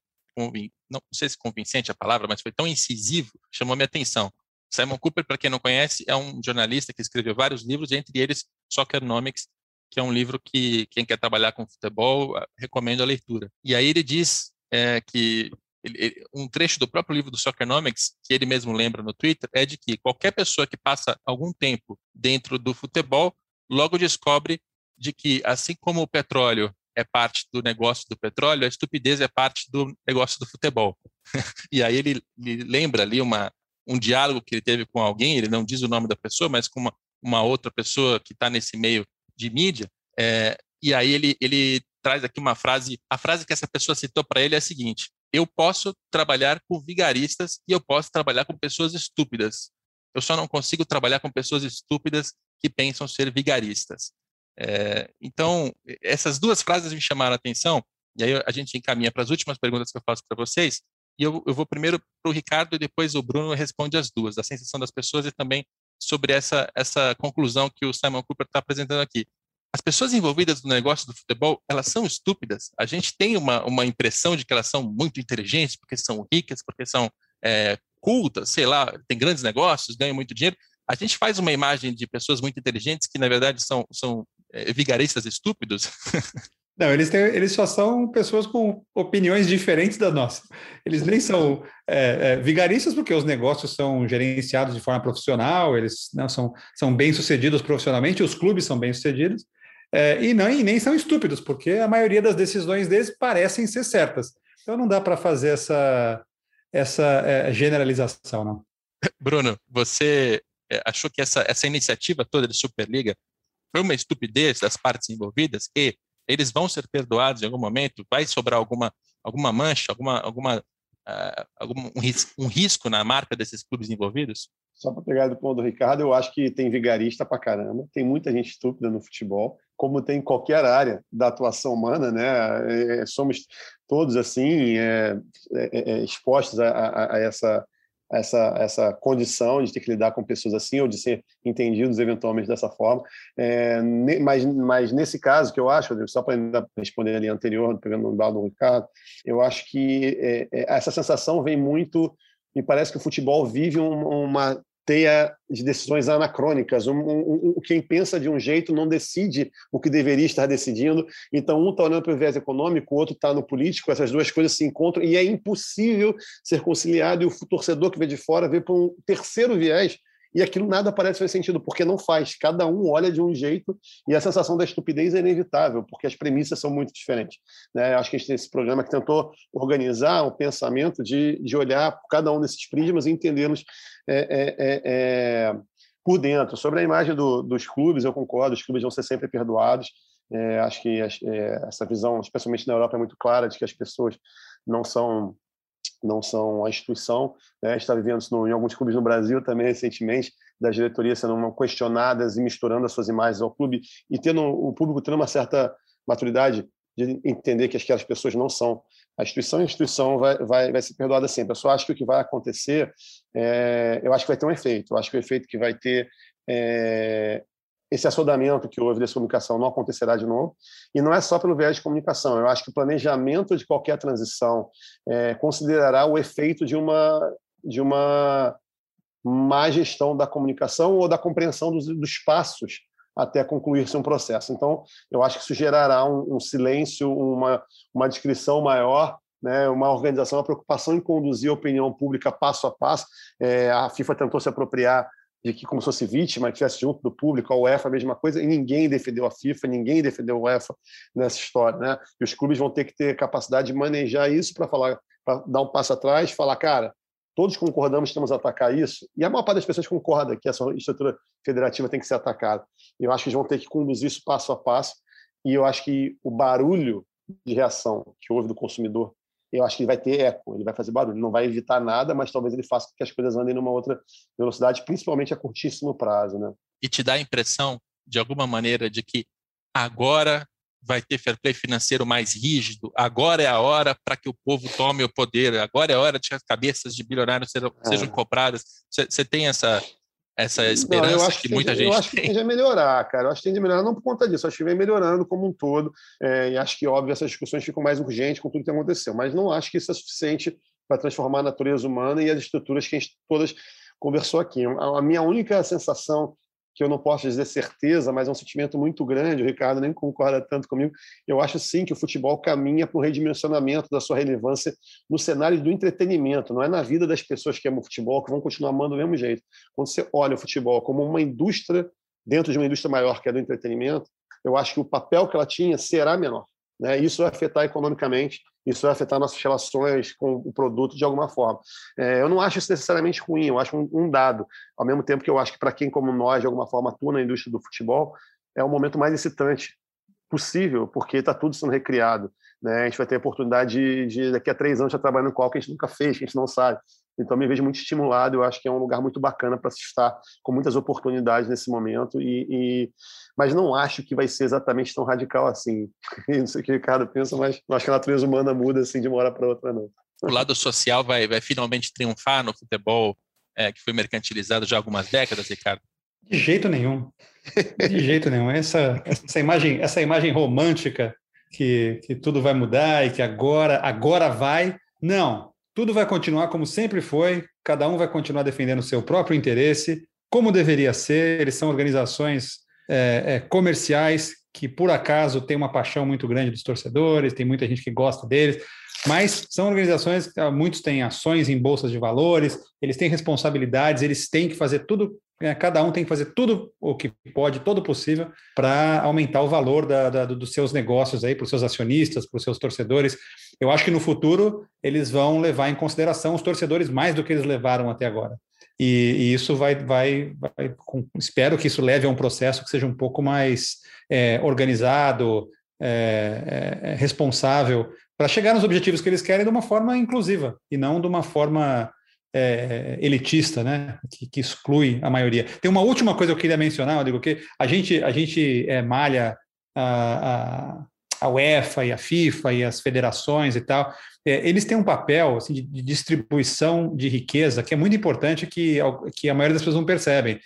não sei se convincente a palavra, mas foi tão incisivo, chamou minha atenção. Simon Cooper, para quem não conhece, é um jornalista que escreveu vários livros, entre eles Soccernomics, que é um livro que quem quer trabalhar com futebol ah, recomendo a leitura. E aí ele diz é, que ele, um trecho do próprio livro do Soccernomics, que ele mesmo lembra no Twitter, é de que qualquer pessoa que passa algum tempo dentro do futebol logo descobre de que, assim como o petróleo é parte do negócio do petróleo, a estupidez é parte do negócio do futebol. e aí ele, ele lembra ali uma, um diálogo que ele teve com alguém, ele não diz o nome da pessoa, mas com uma, uma outra pessoa que está nesse meio de mídia, é, e aí ele, ele traz aqui uma frase, a frase que essa pessoa citou para ele é a seguinte, eu posso trabalhar com vigaristas e eu posso trabalhar com pessoas estúpidas, eu só não consigo trabalhar com pessoas estúpidas que pensam ser vigaristas. É, então, essas duas frases me chamaram a atenção, e aí a gente encaminha para as últimas perguntas que eu faço para vocês, e eu, eu vou primeiro para o Ricardo e depois o Bruno responde as duas, da sensação das pessoas e também sobre essa, essa conclusão que o Simon Cooper está apresentando aqui. As pessoas envolvidas no negócio do futebol, elas são estúpidas. A gente tem uma, uma impressão de que elas são muito inteligentes, porque são ricas, porque são é, cultas, sei lá, têm grandes negócios, ganham muito dinheiro. A gente faz uma imagem de pessoas muito inteligentes que, na verdade, são, são é, vigaristas estúpidos. Não, eles, têm, eles só são pessoas com opiniões diferentes da nossa. Eles nem são é, é, vigaristas porque os negócios são gerenciados de forma profissional, eles não, são, são bem-sucedidos profissionalmente, os clubes são bem-sucedidos, é, e, não, e nem são estúpidos, porque a maioria das decisões deles parecem ser certas. Então não dá para fazer essa, essa é, generalização, não. Bruno, você é, achou que essa, essa iniciativa toda de Superliga foi uma estupidez das partes envolvidas e eles vão ser perdoados em algum momento? Vai sobrar alguma, alguma mancha, alguma, alguma, uh, algum, um, ris risco na marca desses clubes envolvidos? Só para pegar do ponto do Ricardo, eu acho que tem vigarista para caramba, tem muita gente estúpida no futebol, como tem em qualquer área da atuação humana, né? É, é somos todos assim é, é, é expostos a, a, a, essa essa, essa condição de ter que lidar com pessoas assim ou de ser entendidos eventualmente dessa forma. É, mas, mas nesse caso que eu acho, só para responder ali anterior, pegando o dado do Ricardo, eu acho que é, é, essa sensação vem muito me parece que o futebol vive uma teia de decisões anacrônicas. Um, um, um, quem pensa de um jeito não decide o que deveria estar decidindo. Então, um está olhando para o viés econômico, o outro está no político, essas duas coisas se encontram e é impossível ser conciliado. E o torcedor que vê de fora vê para um terceiro viés e aquilo nada parece fazer sentido, porque não faz. Cada um olha de um jeito e a sensação da estupidez é inevitável, porque as premissas são muito diferentes. Né? Acho que a gente tem esse programa que tentou organizar um pensamento de, de olhar cada um desses prismas e entendê-los é, é, é, é, por dentro. Sobre a imagem do, dos clubes, eu concordo, os clubes vão ser sempre perdoados. É, acho que é, essa visão, especialmente na Europa, é muito clara de que as pessoas não são não são a instituição. Né? Está vivendo no, em alguns clubes no Brasil também recentemente, das diretorias sendo questionadas e misturando as suas imagens ao clube e tendo o público tendo uma certa maturidade de entender que aquelas pessoas não são a instituição, a instituição vai, vai, vai ser perdoada sempre. Eu só acho que o que vai acontecer, é, eu acho que vai ter um efeito. Eu acho que o efeito que vai ter é, esse assodamento que houve dessa comunicação não acontecerá de novo. E não é só pelo viés de comunicação. Eu acho que o planejamento de qualquer transição é, considerará o efeito de uma de uma má gestão da comunicação ou da compreensão dos, dos passos até concluir-se um processo. Então, eu acho que isso gerará um, um silêncio, uma, uma descrição maior né, uma organização, uma preocupação em conduzir a opinião pública passo a passo. É, a FIFA tentou se apropriar de que como se fosse vítima, estivesse junto do público, a UEFA a mesma coisa, e ninguém defendeu a FIFA, ninguém defendeu a UEFA nessa história, né? E os clubes vão ter que ter capacidade de manejar isso para falar, para dar um passo atrás, falar, cara, todos concordamos que temos a atacar isso, e a maior parte das pessoas concorda que essa estrutura federativa tem que ser atacada. Eu acho que eles vão ter que conduzir isso passo a passo, e eu acho que o barulho de reação que houve do consumidor eu acho que ele vai ter eco, ele vai fazer barulho, não vai evitar nada, mas talvez ele faça com que as coisas andem numa outra velocidade, principalmente a curtíssimo prazo, né? E te dá a impressão, de alguma maneira, de que agora vai ter fair play financeiro mais rígido, agora é a hora para que o povo tome o poder, agora é a hora de que as cabeças de bilionários sejam, é. sejam compradas. Você tem essa essa esperança não, que, que, muita gente Eu acho que tende a melhorar, cara. Eu acho que tende a melhorar não por conta disso, acho que vem melhorando como um todo. É, e acho que, óbvio, essas discussões ficam mais urgentes com tudo que aconteceu. Mas não acho que isso é suficiente para transformar a natureza humana e as estruturas que a gente todas conversou aqui. A, a minha única sensação que eu não posso dizer certeza, mas é um sentimento muito grande, o Ricardo nem concorda tanto comigo. Eu acho sim que o futebol caminha para o redimensionamento da sua relevância no cenário do entretenimento, não é na vida das pessoas que amam o futebol, que vão continuar amando do mesmo jeito. Quando você olha o futebol como uma indústria dentro de uma indústria maior que é do entretenimento, eu acho que o papel que ela tinha será menor. Né? Isso vai afetar economicamente, isso vai afetar nossas relações com o produto de alguma forma. É, eu não acho isso necessariamente ruim, eu acho um, um dado. Ao mesmo tempo que eu acho que para quem como nós, de alguma forma, atua na indústria do futebol, é o momento mais excitante possível, porque está tudo sendo recriado. Né? A gente vai ter a oportunidade de, de daqui a três anos, estar trabalhando com algo que a gente nunca fez, que a gente não sabe. Então, me vejo muito estimulado. Eu acho que é um lugar muito bacana para se estar, com muitas oportunidades nesse momento. E, e, mas não acho que vai ser exatamente tão radical assim. não sei o que o Ricardo pensa, mas não acho que a natureza humana muda assim de uma hora para outra, não. O lado social vai, vai finalmente triunfar no futebol é, que foi mercantilizado já há algumas décadas, Ricardo? De jeito nenhum. De jeito nenhum. Essa, essa, imagem, essa imagem romântica que, que tudo vai mudar e que agora, agora vai. Não, tudo vai continuar como sempre foi, cada um vai continuar defendendo o seu próprio interesse, como deveria ser. Eles são organizações é, é, comerciais que, por acaso, têm uma paixão muito grande dos torcedores, tem muita gente que gosta deles, mas são organizações, muitos têm ações em bolsas de valores, eles têm responsabilidades, eles têm que fazer tudo é, cada um tem que fazer tudo o que pode, todo possível, para aumentar o valor da, da, dos seus negócios aí, para os seus acionistas, para os seus torcedores. Eu acho que no futuro eles vão levar em consideração os torcedores mais do que eles levaram até agora. E, e isso vai, vai, vai com, espero que isso leve a um processo que seja um pouco mais é, organizado, é, é, responsável, para chegar nos objetivos que eles querem de uma forma inclusiva e não de uma forma é, elitista, né, que, que, exclui a maioria. Tem uma última coisa que eu queria mencionar, eu digo que a gente a gente é, malha a, a, UEFA e a FIFA e as federações e tal. É, eles têm um papel assim, de, de, distribuição de riqueza que é muito importante que, que a maioria das pessoas não percebem,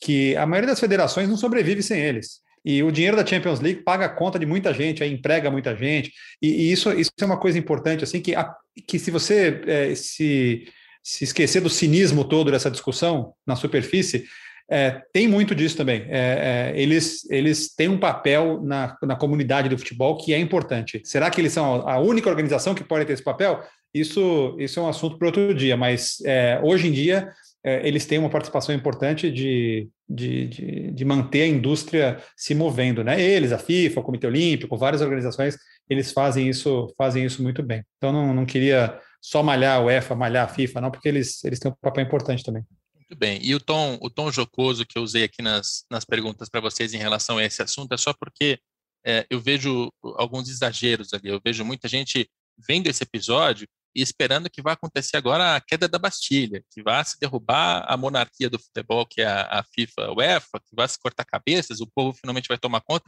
que a maioria das federações não sobrevive sem eles. E o dinheiro da Champions League paga a conta de muita gente, emprega muita gente. E, e isso, isso é uma coisa importante, assim, que, a, que se você é, se se esquecer do cinismo todo dessa discussão na superfície, é, tem muito disso também. É, é, eles, eles têm um papel na, na comunidade do futebol que é importante. Será que eles são a única organização que pode ter esse papel? Isso, isso é um assunto para outro dia, mas é, hoje em dia é, eles têm uma participação importante de, de, de, de, manter a indústria se movendo. Né? Eles, a FIFA, o Comitê Olímpico, várias organizações, eles fazem isso, fazem isso muito bem. Então, não, não queria só malhar a UEFA, malhar a FIFA, não, porque eles, eles têm um papel importante também. Muito bem. E o tom, o tom jocoso que eu usei aqui nas, nas perguntas para vocês em relação a esse assunto é só porque é, eu vejo alguns exageros ali. Eu vejo muita gente vendo esse episódio e esperando que vá acontecer agora a queda da Bastilha, que vá se derrubar a monarquia do futebol, que é a, a FIFA, a UEFA, que vá se cortar cabeças, o povo finalmente vai tomar conta.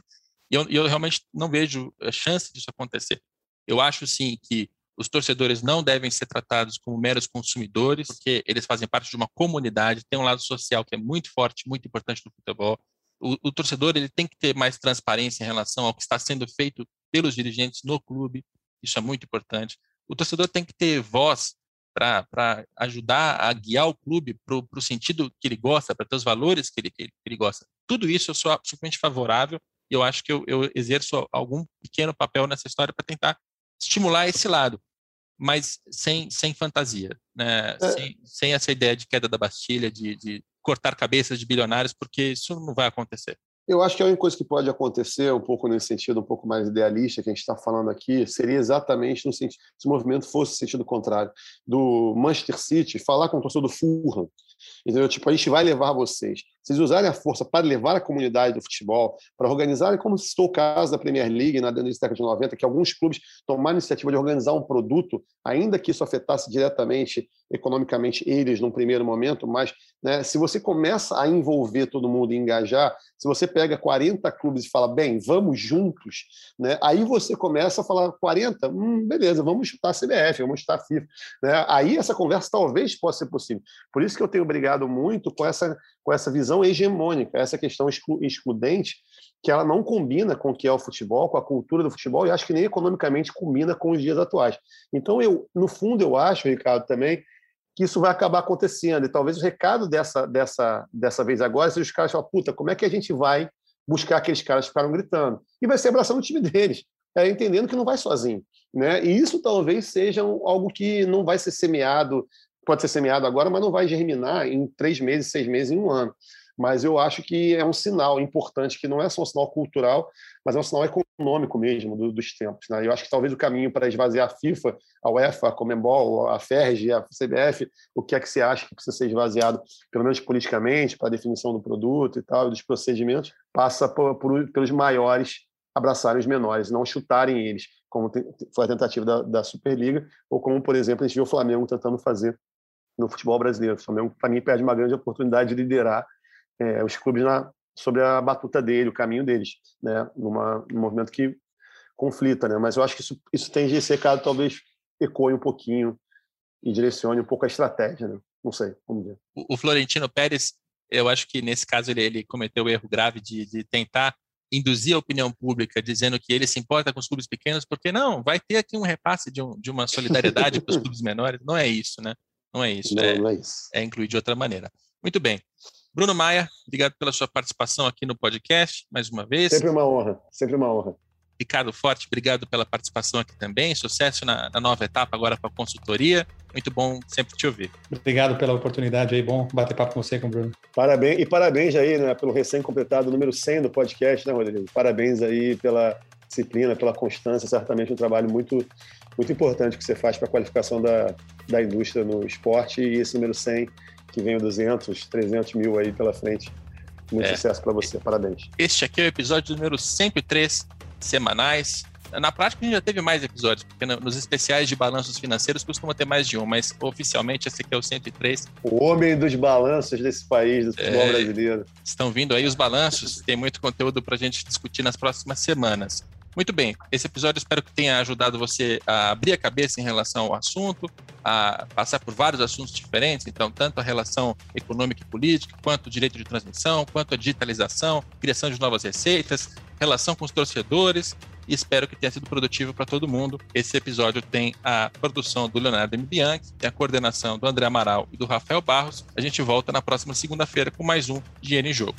E eu, eu realmente não vejo a chance disso acontecer. Eu acho, sim, que os torcedores não devem ser tratados como meros consumidores, porque eles fazem parte de uma comunidade, tem um lado social que é muito forte, muito importante no futebol. O, o, torcedor ele tem que ter mais transparência em relação ao que está sendo feito pelos dirigentes no clube, isso é muito importante. O torcedor tem que ter voz para ajudar a guiar o clube para o sentido que ele gosta, para ter os valores que ele, que ele gosta. Tudo isso eu sou absolutamente favorável e eu acho que eu, eu exerço algum pequeno papel nessa história para tentar estimular esse lado, mas sem, sem fantasia, né? É. Sem, sem essa ideia de queda da Bastilha, de, de cortar cabeças de bilionários, porque isso não vai acontecer. Eu acho que a única coisa que pode acontecer, um pouco nesse sentido, um pouco mais idealista que a gente está falando aqui, seria exatamente no sentido, se o movimento fosse no sentido contrário, do Manchester City falar com o torcedor do Fulham, entendeu? Tipo, a gente vai levar vocês. Vocês usarem a força para levar a comunidade do futebol, para organizarem, como citou o caso da Premier League na década de 90, que alguns clubes tomaram a iniciativa de organizar um produto, ainda que isso afetasse diretamente, economicamente, eles num primeiro momento, mas né, se você começa a envolver todo mundo e engajar, se você pega 40 clubes e fala, bem, vamos juntos, né, aí você começa a falar 40, hum, beleza, vamos chutar a CBF, vamos chutar a FIFA. Né? Aí essa conversa talvez possa ser possível. Por isso que eu tenho muito com essa, com essa visão hegemônica, essa questão exclu, excludente, que ela não combina com o que é o futebol, com a cultura do futebol, e acho que nem economicamente combina com os dias atuais. Então, eu, no fundo, eu acho, Ricardo, também, que isso vai acabar acontecendo. E talvez o recado dessa, dessa, dessa vez agora seja os caras falar, puta, como é que a gente vai buscar aqueles caras que ficaram gritando? E vai ser abraçando o time deles, é, entendendo que não vai sozinho. Né? E isso talvez seja algo que não vai ser semeado, pode ser semeado agora, mas não vai germinar em três meses, seis meses, em um ano mas eu acho que é um sinal importante, que não é só um sinal cultural, mas é um sinal econômico mesmo do, dos tempos. Né? Eu acho que talvez o caminho para esvaziar a FIFA, a UEFA, a Comembol, a FERJ, a CBF, o que é que você acha que precisa ser esvaziado, pelo menos politicamente, para a definição do produto e tal, dos procedimentos, passa por, por, pelos maiores abraçarem os menores, não chutarem eles, como foi a tentativa da, da Superliga, ou como, por exemplo, a gente viu o Flamengo tentando fazer no futebol brasileiro. O Flamengo, para mim, perde uma grande oportunidade de liderar é, os clubes na, sobre a batuta dele, o caminho deles, né? Numa, num movimento que conflita, né? Mas eu acho que isso, isso tem esse recado talvez ecoe um pouquinho e direcione um pouco a estratégia, né? Não sei, vamos ver. O, o Florentino Pérez, eu acho que nesse caso ele, ele cometeu o erro grave de, de tentar induzir a opinião pública dizendo que ele se importa com os clubes pequenos, porque não, vai ter aqui um repasse de, um, de uma solidariedade para os clubes menores. Não é isso, né? Não é isso. Não, é, não é isso. É incluir de outra maneira. Muito bem. Bruno Maia, obrigado pela sua participação aqui no podcast, mais uma vez. Sempre uma honra, sempre uma honra. Ricardo Forte, obrigado pela participação aqui também. Sucesso na, na nova etapa agora com a consultoria. Muito bom sempre te ouvir. Obrigado pela oportunidade aí. Bom bater papo com você, com o Bruno. Parabéns, e parabéns aí, né, pelo recém-completado número 100 do podcast, né, Rodrigo? Parabéns aí pela disciplina, pela constância. Certamente um trabalho muito, muito importante que você faz para a qualificação da, da indústria no esporte. E esse número 100 que venham 200, 300 mil aí pela frente. Muito é. sucesso para você, parabéns. Este aqui é o episódio número 103, semanais. Na prática, a gente já teve mais episódios, porque nos especiais de balanços financeiros costuma ter mais de um, mas oficialmente esse aqui é o 103. O homem dos balanços desse país, do futebol é, brasileiro. Estão vindo aí os balanços, tem muito conteúdo para a gente discutir nas próximas semanas. Muito bem, esse episódio espero que tenha ajudado você a abrir a cabeça em relação ao assunto, a passar por vários assuntos diferentes, então, tanto a relação econômica e política, quanto o direito de transmissão, quanto a digitalização, criação de novas receitas, relação com os torcedores, e espero que tenha sido produtivo para todo mundo. Esse episódio tem a produção do Leonardo M. Bianchi, tem a coordenação do André Amaral e do Rafael Barros. A gente volta na próxima segunda-feira com mais um Dinheiro em Jogo.